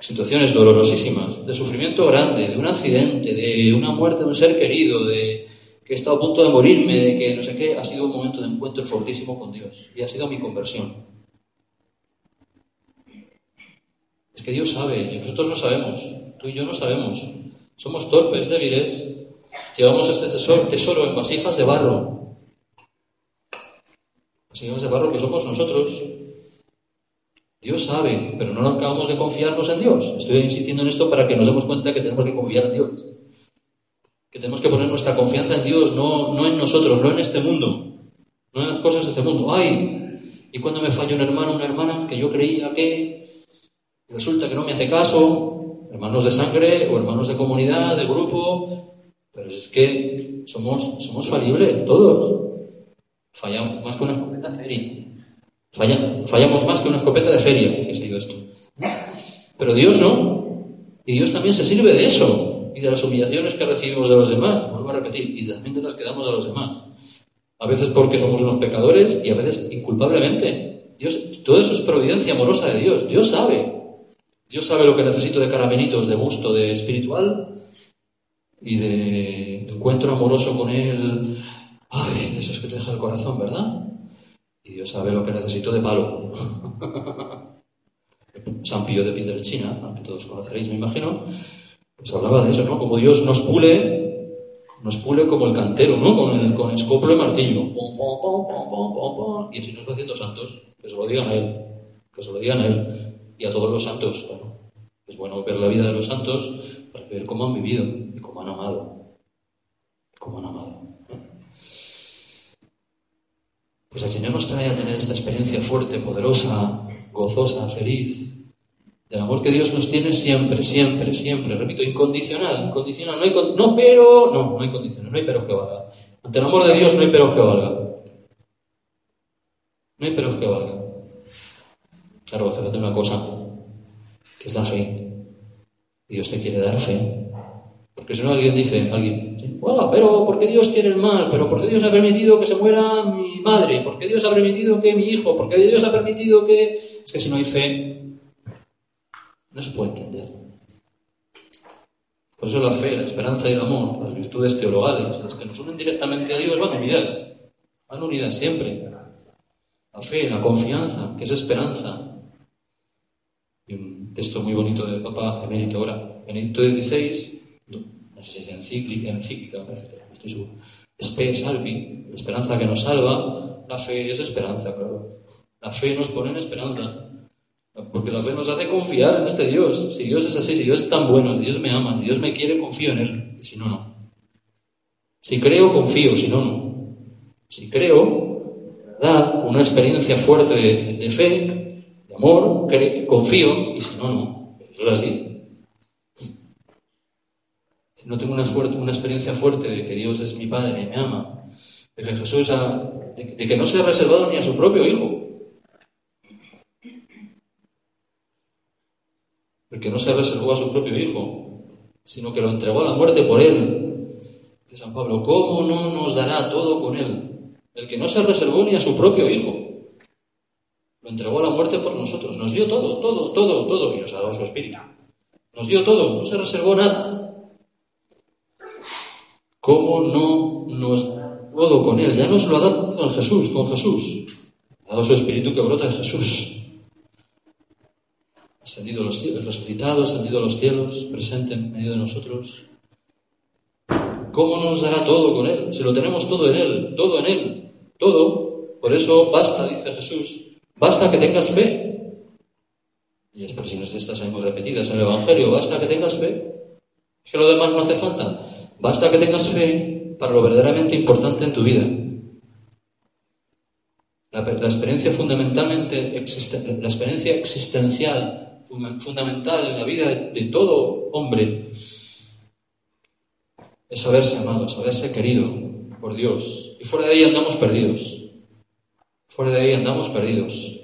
S1: situaciones dolorosísimas, de sufrimiento grande, de un accidente, de una muerte de un ser querido, de que he estado a punto de morirme, de que no sé qué, ha sido un momento de encuentro fortísimo con Dios y ha sido mi conversión. Es que Dios sabe y nosotros no sabemos, tú y yo no sabemos. Somos torpes, débiles, llevamos este tesoro, tesoro en vasijas de barro. Vasijas de barro que somos nosotros, Dios sabe, pero no acabamos de confiarnos en Dios. Estoy insistiendo en esto para que nos demos cuenta que tenemos que confiar en Dios. Que tenemos que poner nuestra confianza en Dios, no, en nosotros, no en este mundo, no en las cosas de este mundo. ¡Ay! Y cuando me falla un hermano, una hermana, que yo creía que resulta que no me hace caso, hermanos de sangre o hermanos de comunidad, de grupo, pero es que somos, somos falibles todos. Fallamos más con una escopeta fallamos más que una escopeta de feria, que sido esto. Pero Dios no. Y Dios también se sirve de eso y de las humillaciones que recibimos de los demás, vuelvo a repetir, y también de las que damos a los demás. A veces porque somos unos pecadores y a veces inculpablemente. Dios, todo eso es providencia amorosa de Dios. Dios sabe. Dios sabe lo que necesito de caramelitos, de gusto, de espiritual y de encuentro amoroso con Él. Ay, de esos que te deja el corazón, ¿verdad? Y Dios sabe lo que necesito de palo. San Pío de Pietrelcina, que todos conoceréis, me imagino, pues hablaba de eso, ¿no? Como Dios nos pule, nos pule como el cantero, ¿no? Con el, con escoplo y martillo. y así nos va haciendo santos. Que se lo digan a Él. Que se lo digan a Él. Y a todos los santos, bueno. Es bueno ver la vida de los santos para ver cómo han vivido y cómo han amado. Cómo han amado. Pues el Señor nos trae a tener esta experiencia fuerte, poderosa, gozosa, feliz, del amor que Dios nos tiene siempre, siempre, siempre, repito, incondicional, incondicional, no hay, no, pero, no, no hay condiciones, no hay pero que valga. Ante el amor de Dios no hay pero que valga. No hay pero que valga. Claro, hace falta una cosa, que es la fe. Dios te quiere dar fe. Porque si no alguien dice, alguien, pero ¿por qué Dios quiere el mal? ¿Pero por qué Dios ha permitido que se muera mi madre? ¿Por qué Dios ha permitido que mi hijo? ¿Por qué Dios ha permitido que...? Es que si no hay fe, no se puede entender. Por eso la fe, la esperanza y el amor, las virtudes teologales, las que nos unen directamente a Dios, van unidas. Van unidas siempre. La fe, la confianza, que es esperanza. Texto muy bonito del Papa Emérito ahora, Benedicto XVI, no sé si es encíclica, encíclica, estoy seguro. Espe salvi, esperanza que nos salva, la fe es esperanza, claro. La fe nos pone en esperanza. Porque la fe nos hace confiar en este Dios. Si Dios es así, si Dios es tan bueno, si Dios me ama, si Dios me quiere, confío en Él. si no, no. Si creo, confío, si no, no. Si creo. Con una experiencia fuerte de, fe, amor, confío, y si no, no. Eso es así. si no tengo una, una experiencia fuerte de que Dios es mi Padre y me ama, de que Jesús ha, de, que no se ha reservado ni a su propio Hijo, el que no se reservó a su propio Hijo, sino que lo entregó a la muerte por Él. De San Pablo, ¿cómo no nos dará todo con Él? El que no se reservó ni a su propio Hijo. Entregó a la muerte por nosotros. Nos dio todo, todo, todo, todo. Y nos ha dado su espíritu. Nos dio todo. No se reservó nada. ¿Cómo no nos da todo con Él? Ya nos lo ha dado con Jesús, con Jesús. Ha dado su espíritu que brota de Jesús. Ascendido los cielos, resucitado, ascendido a los cielos, presente en medio de nosotros. ¿Cómo nos dará todo con Él? Si lo tenemos todo en Él, todo en Él, todo. Por eso basta, dice Jesús, Basta que tengas fe. Y expresiones de estas hemos repetidas en el Evangelio. Basta que tengas fe. Es que lo demás no hace falta. Basta que tengas fe para lo verdaderamente importante en tu vida. La, experiencia fundamentalmente la experiencia existencial fundamental en la vida de todo hombre es saberse amado, saberse querido por Dios. Y fuera de ahí andamos perdidos. Fuera de ahí andamos perdidos.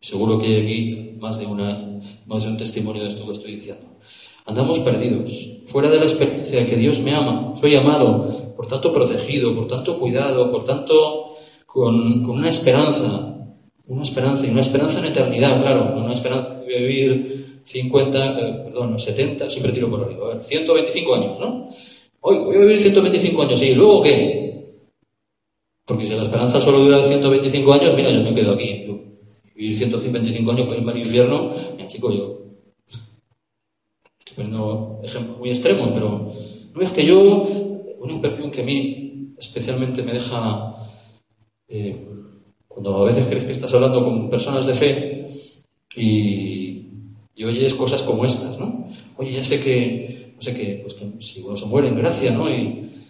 S1: Seguro que hay aquí más de, una, más de un testimonio de esto que estoy diciendo. Andamos perdidos, fuera de la experiencia de que Dios me ama, soy amado, por tanto protegido, por tanto cuidado, por tanto con, una esperanza, una esperanza y una esperanza en eternidad, claro, una esperanza de vivir 50, eh, perdón, 70, siempre tiro por arriba, a ver, 125 años, ¿no? Hoy voy a vivir 125 años, ¿y luego qué? Porque si la esperanza solo dura 125 años, mira, yo me quedo aquí. vivir 125 años por el infierno, mira, chico, yo estoy poniendo ejemplos muy extremos, pero no es que yo, una impresión que a mí especialmente me deja, eh, cuando a veces crees que estás hablando con personas de fe y, y oyes cosas como estas, ¿no? Oye, ya sé que, no sé qué, pues que si uno se muere en gracia, ¿no? Y,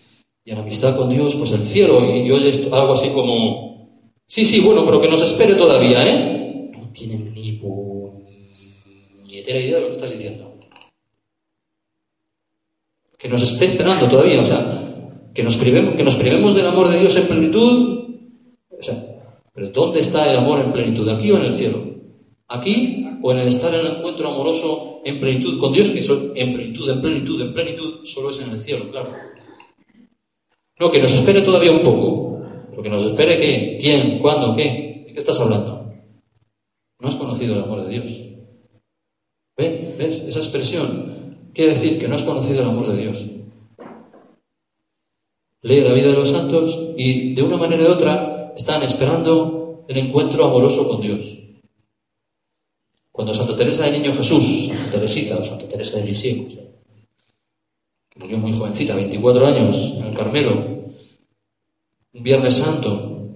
S1: y en amistad con Dios, pues el cielo. Y, yo algo así como, sí, sí, bueno, pero que nos espere todavía, ¿eh? No tienen ni puñetera idea de lo que estás diciendo. Que nos esté esperando todavía, o sea, que nos privemos, que nos privemos del amor de Dios en plenitud. O sea, pero ¿dónde está el amor en plenitud? ¿Aquí o en el cielo? ¿Aquí o en el estar en el encuentro amoroso en plenitud con Dios, que en plenitud, en plenitud, en plenitud, solo es en el cielo, claro? No, que nos espere todavía un poco. Porque nos espere qué, quién, cuándo, qué. ¿De qué estás hablando? No has conocido el amor de Dios. ¿Ves? ¿Ves? Esa expresión quiere decir que no has conocido el amor de Dios. Lee la vida de los santos y de una manera u otra están esperando el encuentro amoroso con Dios. Cuando Santa Teresa del Niño Jesús, Santa Teresita o Santa Teresa de Lisieux, murió muy jovencita, 24 años, en el Carmelo, un Viernes Santo,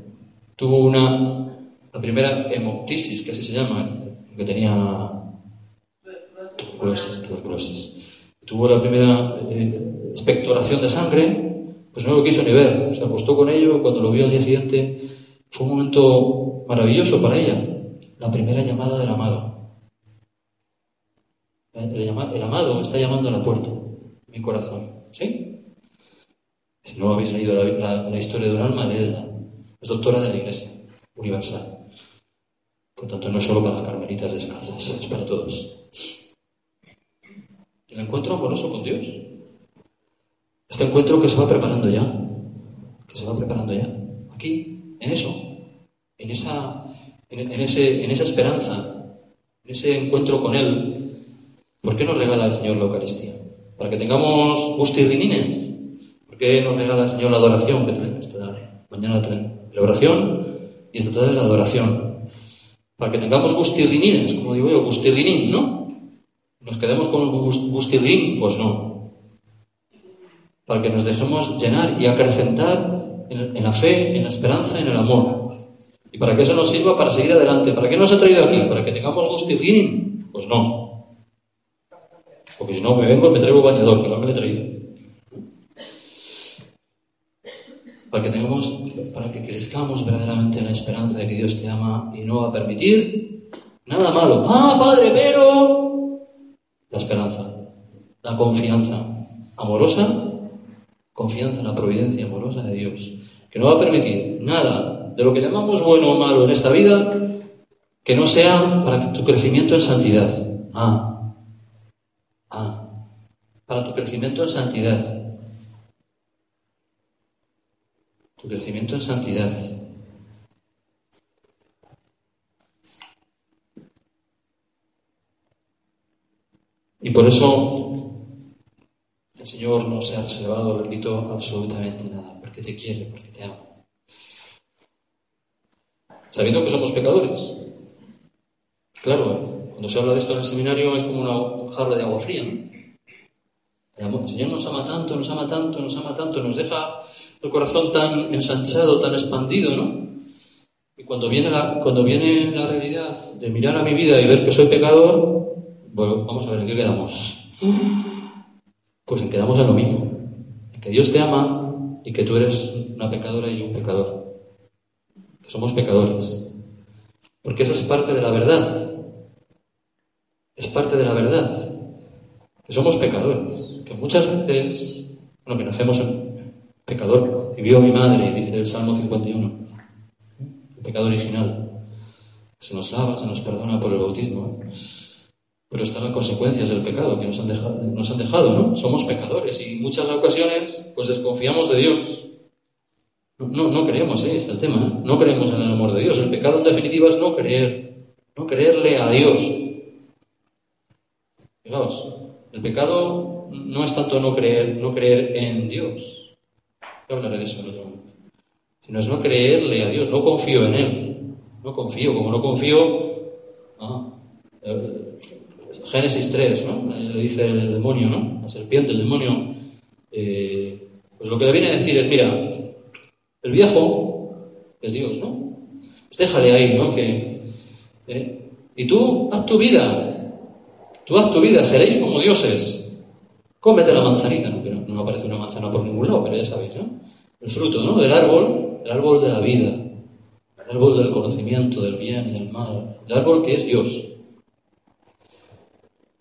S1: tuvo una, la primera hemoptisis, que así se llama, que tenía tuberculosis, Tuvo la primera eh, expectoración de sangre, pues no lo quiso ni ver, se acostó con ello, cuando lo vio al día siguiente, fue un momento maravilloso para ella, la primera llamada del amado. el amado está llamando a la puerta mi corazón. ¿Sí? Si no habéis leído la, historia de un alma, leedla. Es doctora de la Iglesia Universal. Por tanto, no es solo para las carmelitas descalzas, es para todos. El encuentro amoroso con Dios. Este encuentro que se va preparando ya. Que se va preparando ya. Aquí, en eso. En esa, en, ese, en esa esperanza. En ese encuentro con Él. ¿Por qué nos regala el Señor la Eucaristía? Para que tengamos gustirrinines. ¿Por qué nos regala el Señor la adoración que tenemos esta mañana la oración y esta tarde la adoración? Para que tengamos gustirrinines, como digo yo, gustirrinín, ¿no? ¿Nos quedemos con un gustirrin? Pues no. Para que nos dejemos llenar y acrecentar en, la fe, en la esperanza, en el amor. Y para que eso nos sirva para seguir adelante. ¿Para qué nos ha traído aquí? ¿Para que tengamos gustirrinín? Pues no. Porque si no me vengo me traigo bañador, que no me lo he traído. Para que tengamos, para que crezcamos verdaderamente en la esperanza de que Dios te ama y no va a permitir nada malo. Ah, Padre, pero la esperanza, la confianza, amorosa, confianza en la providencia amorosa de Dios, que no va a permitir nada de lo que llamamos bueno o malo en esta vida que no sea para tu crecimiento en santidad. Ah, ah, para tu crecimiento en santidad. Tu crecimiento en santidad. Y por eso el Señor no se ha reservado, repito, absolutamente nada, porque te quiere, porque te ama. Sabiendo que somos pecadores. Claro, cuando se habla de esto en el seminario es como una jarra de agua fría. El Señor nos ama tanto, nos ama tanto, nos ama tanto, nos deja el corazón tan ensanchado, tan expandido, ¿no? Y cuando viene la, cuando viene la realidad de mirar a mi vida y ver que soy pecador, bueno, vamos a ver, ¿en qué quedamos? Pues en quedamos en lo mismo. En que Dios te ama y que tú eres una pecadora y un pecador. Que somos pecadores. Porque esa es parte de la verdad. Es parte de la verdad. Que somos pecadores. Que muchas veces, bueno, que nacemos en pecador. Vivió mi madre, dice el Salmo 51. El pecado original. Se nos lava, se nos perdona por el bautismo. Pero están las consecuencias del pecado que nos han dejado, ¿no? Somos pecadores y en muchas ocasiones pues desconfiamos de Dios. No, no creemos, ¿eh? es el tema. ¿eh? No creemos en el amor de Dios. El pecado en definitiva es no creer, no creerle a Dios. Fijaos, el pecado no es tanto no creer, no creer en Dios. Yo hablaré de eso en otro momento. Sino es no creerle a Dios, no confío en Él. No confío, como no confío. Eh, Génesis 3, ¿no? Le dice el demonio, ¿no? La serpiente, el demonio. Eh, pues lo que le viene a decir es, mira, el viejo es Dios, ¿no? Pues déjale ahí, ¿no? Que, eh, y tú haz tu vida, haz tu vida, seréis como dioses. Cómete la manzanita, ¿no? Que no, aparece una manzana por ningún lado, pero ya sabéis, ¿no? El fruto, ¿no? Del árbol, el árbol de la vida, el árbol del conocimiento del bien y del mal, el árbol que es Dios.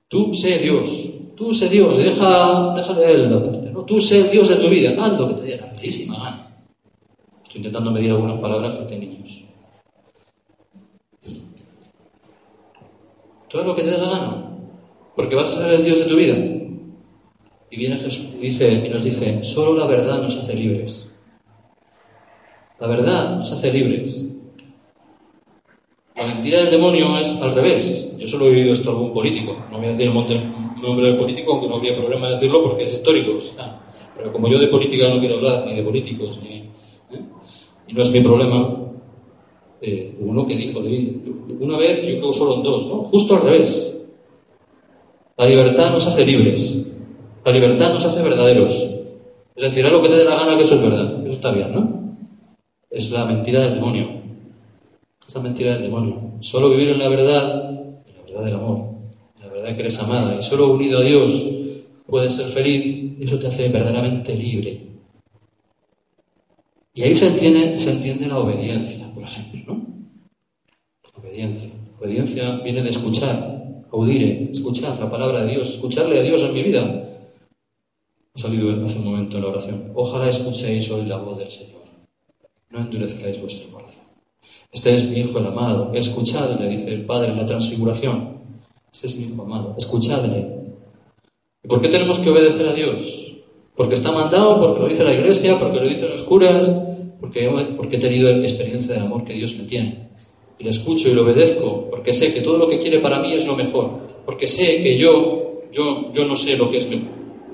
S1: Tú sé Dios, tú sé Dios, deja, déjale él la parte, ¿no? Tú sé Dios de tu vida, haz lo que te dé la gana. Estoy intentando medir algunas palabras porque hay niños. Todo lo que te dé la gana, porque vas a ser el Dios de tu vida. Y viene Jesús dice, y nos dice, solo la verdad nos hace libres. La verdad nos hace libres. La mentira del demonio es al revés. Yo solo he oído esto algún político. No voy a decir el nombre del político, aunque no habría problema de decirlo porque es histórico. pero como yo de política no quiero hablar, ni de políticos, ni, ¿eh? y no es mi problema, eh, uno que dijo, una vez, yo creo que fueron dos, ¿no? Justo al revés. La libertad nos hace libres. La libertad nos hace verdaderos. Es decir, algo que te dé la gana que eso es verdad. Eso está bien, ¿no? Es la mentira del demonio. Esa mentira del demonio. Solo vivir en la verdad, en la verdad del amor, en la verdad que eres amada, y solo unido a Dios puedes ser feliz, eso te hace verdaderamente libre. Y ahí se entiende, se entiende la obediencia, por ejemplo, ¿no? Obediencia. Obediencia viene de escuchar, audire, escuchar la palabra de Dios, escucharle a Dios en mi vida. Ha salido hace un momento en la oración. Ojalá escuchéis hoy la voz del Señor. No endurezcáis vuestro corazón. Este es mi Hijo el amado. Escuchadle, dice el Padre en la transfiguración. Este es mi Hijo amado. Escuchadle. ¿Y por qué tenemos que obedecer a Dios? Porque está mandado, porque lo dice la Iglesia, porque lo dicen los curas, porque, porque he tenido experiencia del amor que Dios me tiene. Y le escucho y lo obedezco, porque sé que todo lo que quiere para mí es lo mejor. Porque sé que yo, yo, yo no sé lo que es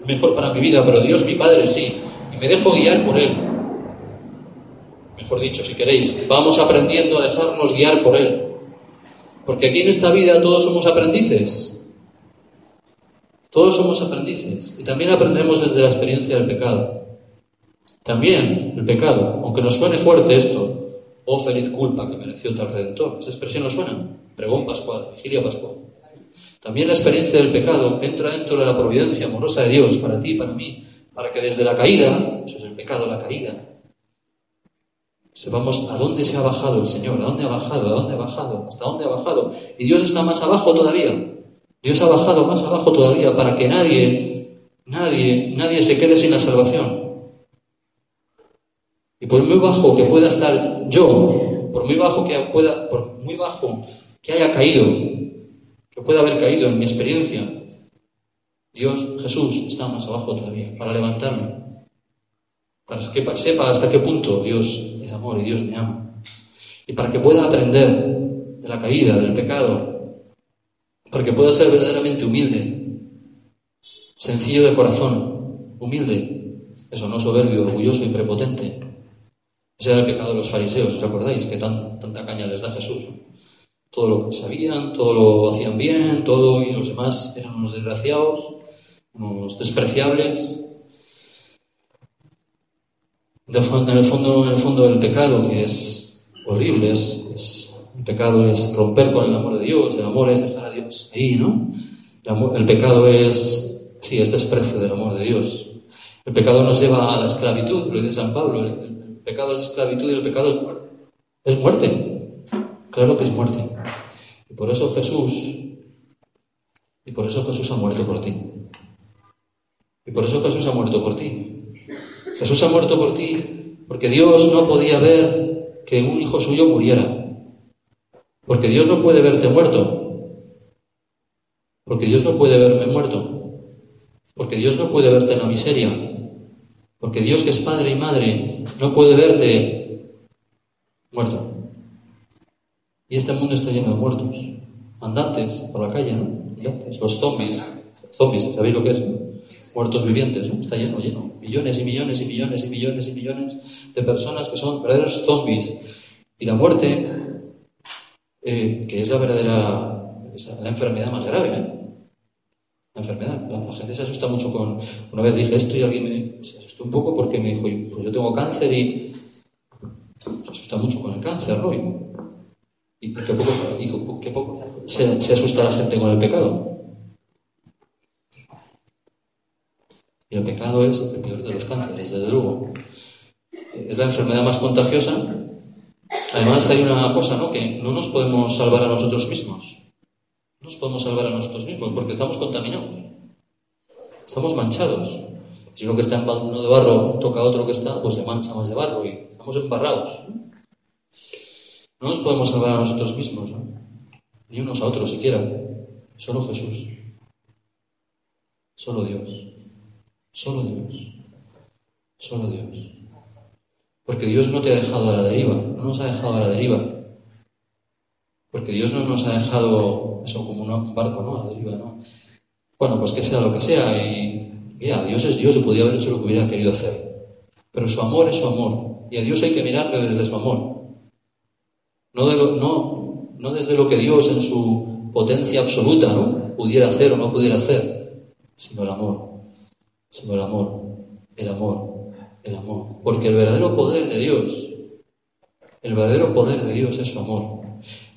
S1: mejor para mi vida, pero Dios, mi Padre, sí. Y me dejo guiar por Él mejor dicho, si queréis, vamos aprendiendo a dejarnos guiar por Él. Porque aquí en esta vida todos somos aprendices. Todos somos aprendices. Y también aprendemos desde la experiencia del pecado. También el pecado, aunque nos suene fuerte esto, oh feliz culpa que mereció tal redentor. Esa expresión nos suena. Pregón pascual, vigilia pascual. También la experiencia del pecado entra dentro de la providencia amorosa de Dios para ti y para mí, para que desde la caída, eso es el pecado, la caída, sepamos a dónde se ha bajado el Señor, a dónde ha bajado, a dónde ha bajado, hasta dónde ha bajado. Y Dios está más abajo todavía. Dios ha bajado más abajo todavía para que nadie Nadie, nadie se quede sin la salvación. Y por muy bajo que pueda estar yo, por muy bajo que pueda, por muy bajo que haya caído, que pueda haber caído en mi experiencia, Dios, Jesús, está más abajo todavía, para levantarme, para que sepa hasta qué punto Dios es amor y Dios me ama, y para que pueda aprender de la caída, del pecado, para que pueda ser verdaderamente humilde, sencillo de corazón, humilde, eso no soberbio, orgulloso y prepotente, ese era el pecado de los fariseos, ¿os acordáis? Que tan, tanta caña les da Jesús. Todo lo que sabían, todo lo hacían bien, todo, y los demás eran unos desgraciados, unos despreciables. en el fondo, en el fondo del pecado, que es horrible, es, el pecado es romper con el amor de Dios, el amor es dejar a Dios ahí, ¿no? El, el pecado es, sí, es desprecio del amor de Dios. El pecado nos lleva a la esclavitud, lo dice San Pablo, pecado es esclavitud y el pecado es, muerte. Claro que es muerte. Y por eso Jesús, y por eso Jesús ha muerto por ti. Y por eso Jesús ha muerto por ti. Jesús ha muerto por ti porque Dios no podía ver que un hijo suyo muriera. Porque Dios no puede verte muerto. Porque Dios no puede verme muerto. Porque Dios no puede verte en la miseria. Porque Dios que es padre y madre no puede verte muerto. Y este mundo está lleno de muertos, andantes por la calle, ¿no? Los zombies, zombies, ¿sabéis lo que es? Muertos vivientes, ¿no? Está lleno, lleno. Millones y millones y millones y millones y millones de personas que son verdaderos zombies. Y la muerte, eh, que es la verdadera, la enfermedad más grave, ¿eh? La enfermedad. La, gente se asusta mucho con... Una vez dije esto y alguien me se asustó un poco porque me dijo, pues yo tengo cáncer y se asusta mucho con el cáncer, ¿no? Y, qué poco, qué poco se, se, asusta la gente con el pecado. Y el pecado es el peor de los cánceres, desde luego. Es la enfermedad más contagiosa. Además hay una cosa, ¿no? Que no nos podemos salvar a nosotros mismos. No nos podemos salvar a nosotros mismos porque estamos contaminados. Estamos manchados. Si uno que está en uno de barro toca a otro que está, pues le mancha más de barro y estamos embarrados. No nos podemos salvar a nosotros mismos, ni unos a otros siquiera. Solo Jesús. Solo Dios. Solo Dios. Solo Dios. Porque Dios no te ha dejado a la deriva, no nos ha dejado a la deriva. Porque Dios no nos ha dejado eso como un barco, ¿no? A la deriva, ¿no? Bueno, pues que sea lo que sea. Y mira, Dios es Dios y podía haber hecho lo que hubiera querido hacer. Pero su amor es su amor. Y a Dios hay que mirarle desde su amor. No, no, no desde lo que Dios en su potencia absoluta ¿no? pudiera hacer o no pudiera hacer, sino el amor. Sino el amor. El amor. El amor. Porque el verdadero poder de Dios, el verdadero poder de Dios es su amor.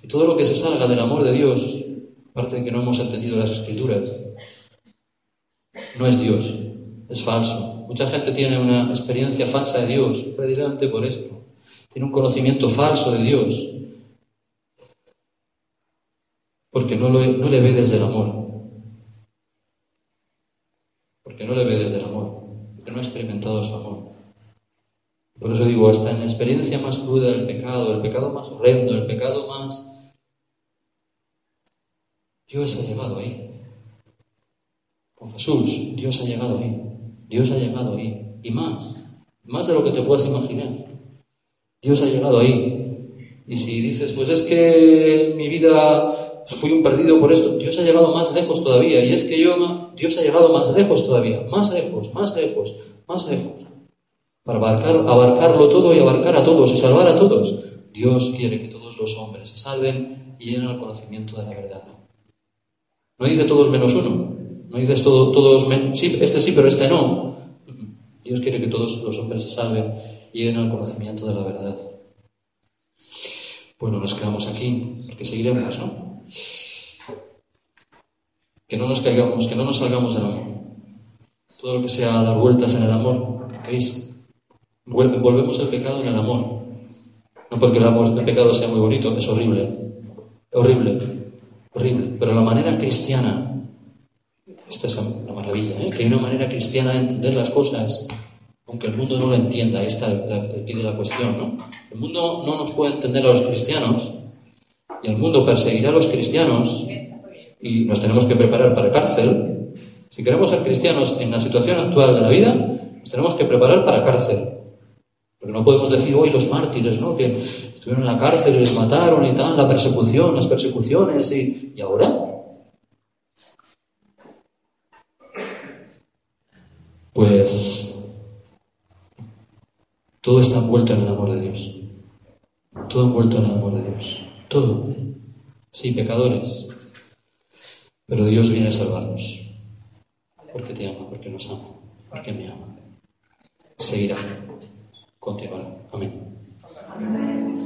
S1: Y todo lo que se salga del amor de Dios, aparte de que no hemos entendido las escrituras, no es Dios, es falso. Mucha gente tiene una experiencia falsa de Dios precisamente por esto. Tiene un conocimiento falso de Dios porque no, no le ve desde el amor. Porque no le ve desde el amor, porque no ha experimentado su amor. Por eso digo, hasta en la experiencia más cruda del pecado, el pecado más horrendo, el pecado más Dios ha llegado ahí. Con Jesús, Dios ha llegado ahí. Dios ha llegado ahí. Y más, más de lo que te puedas imaginar. Dios ha llegado ahí. Y si dices, pues es que mi vida fui un perdido por esto, Dios ha llegado más lejos todavía. Y es que yo, Dios ha llegado más lejos todavía. Más lejos, más lejos, más lejos. Para abarcar, abarcarlo todo y abarcar a todos y salvar a todos. Dios quiere que todos los hombres se salven y lleguen al conocimiento de la verdad. No dice todos menos uno. No dices todo, todos. Sí, este sí, pero este no. Dios quiere que todos los hombres se salven y lleguen al conocimiento de la verdad. Bueno, nos quedamos aquí, porque seguiremos, ¿no? Que no nos caigamos, que no nos salgamos del amor. Todo lo que sea dar vueltas en el amor, ¿veis? Volvemos el pecado en el amor. No porque el, amor, el pecado sea muy bonito, es horrible. Horrible horrible. Pero la manera cristiana Esta es la maravilla, ¿eh? que hay una manera cristiana de entender las cosas, aunque el mundo no lo entienda. Está el pide la cuestión, ¿no? El mundo no nos puede entender a los cristianos y el mundo perseguirá a los cristianos y nos tenemos que preparar para cárcel. Si queremos ser cristianos en la situación actual de la vida, nos tenemos que preparar para cárcel. Porque no podemos decir hoy los mártires, ¿no? Que estuvieron en la cárcel y les mataron y tal, la persecución, las persecuciones ¿y ahora. pues todo está envuelto en el amor de Dios. Todo envuelto en el amor de Dios. Todo. Sí, pecadores. Pero Dios viene a salvarnos. Porque te ama, porque nos ama, porque me ama. Seguirá. Continuará. Amén. Amén.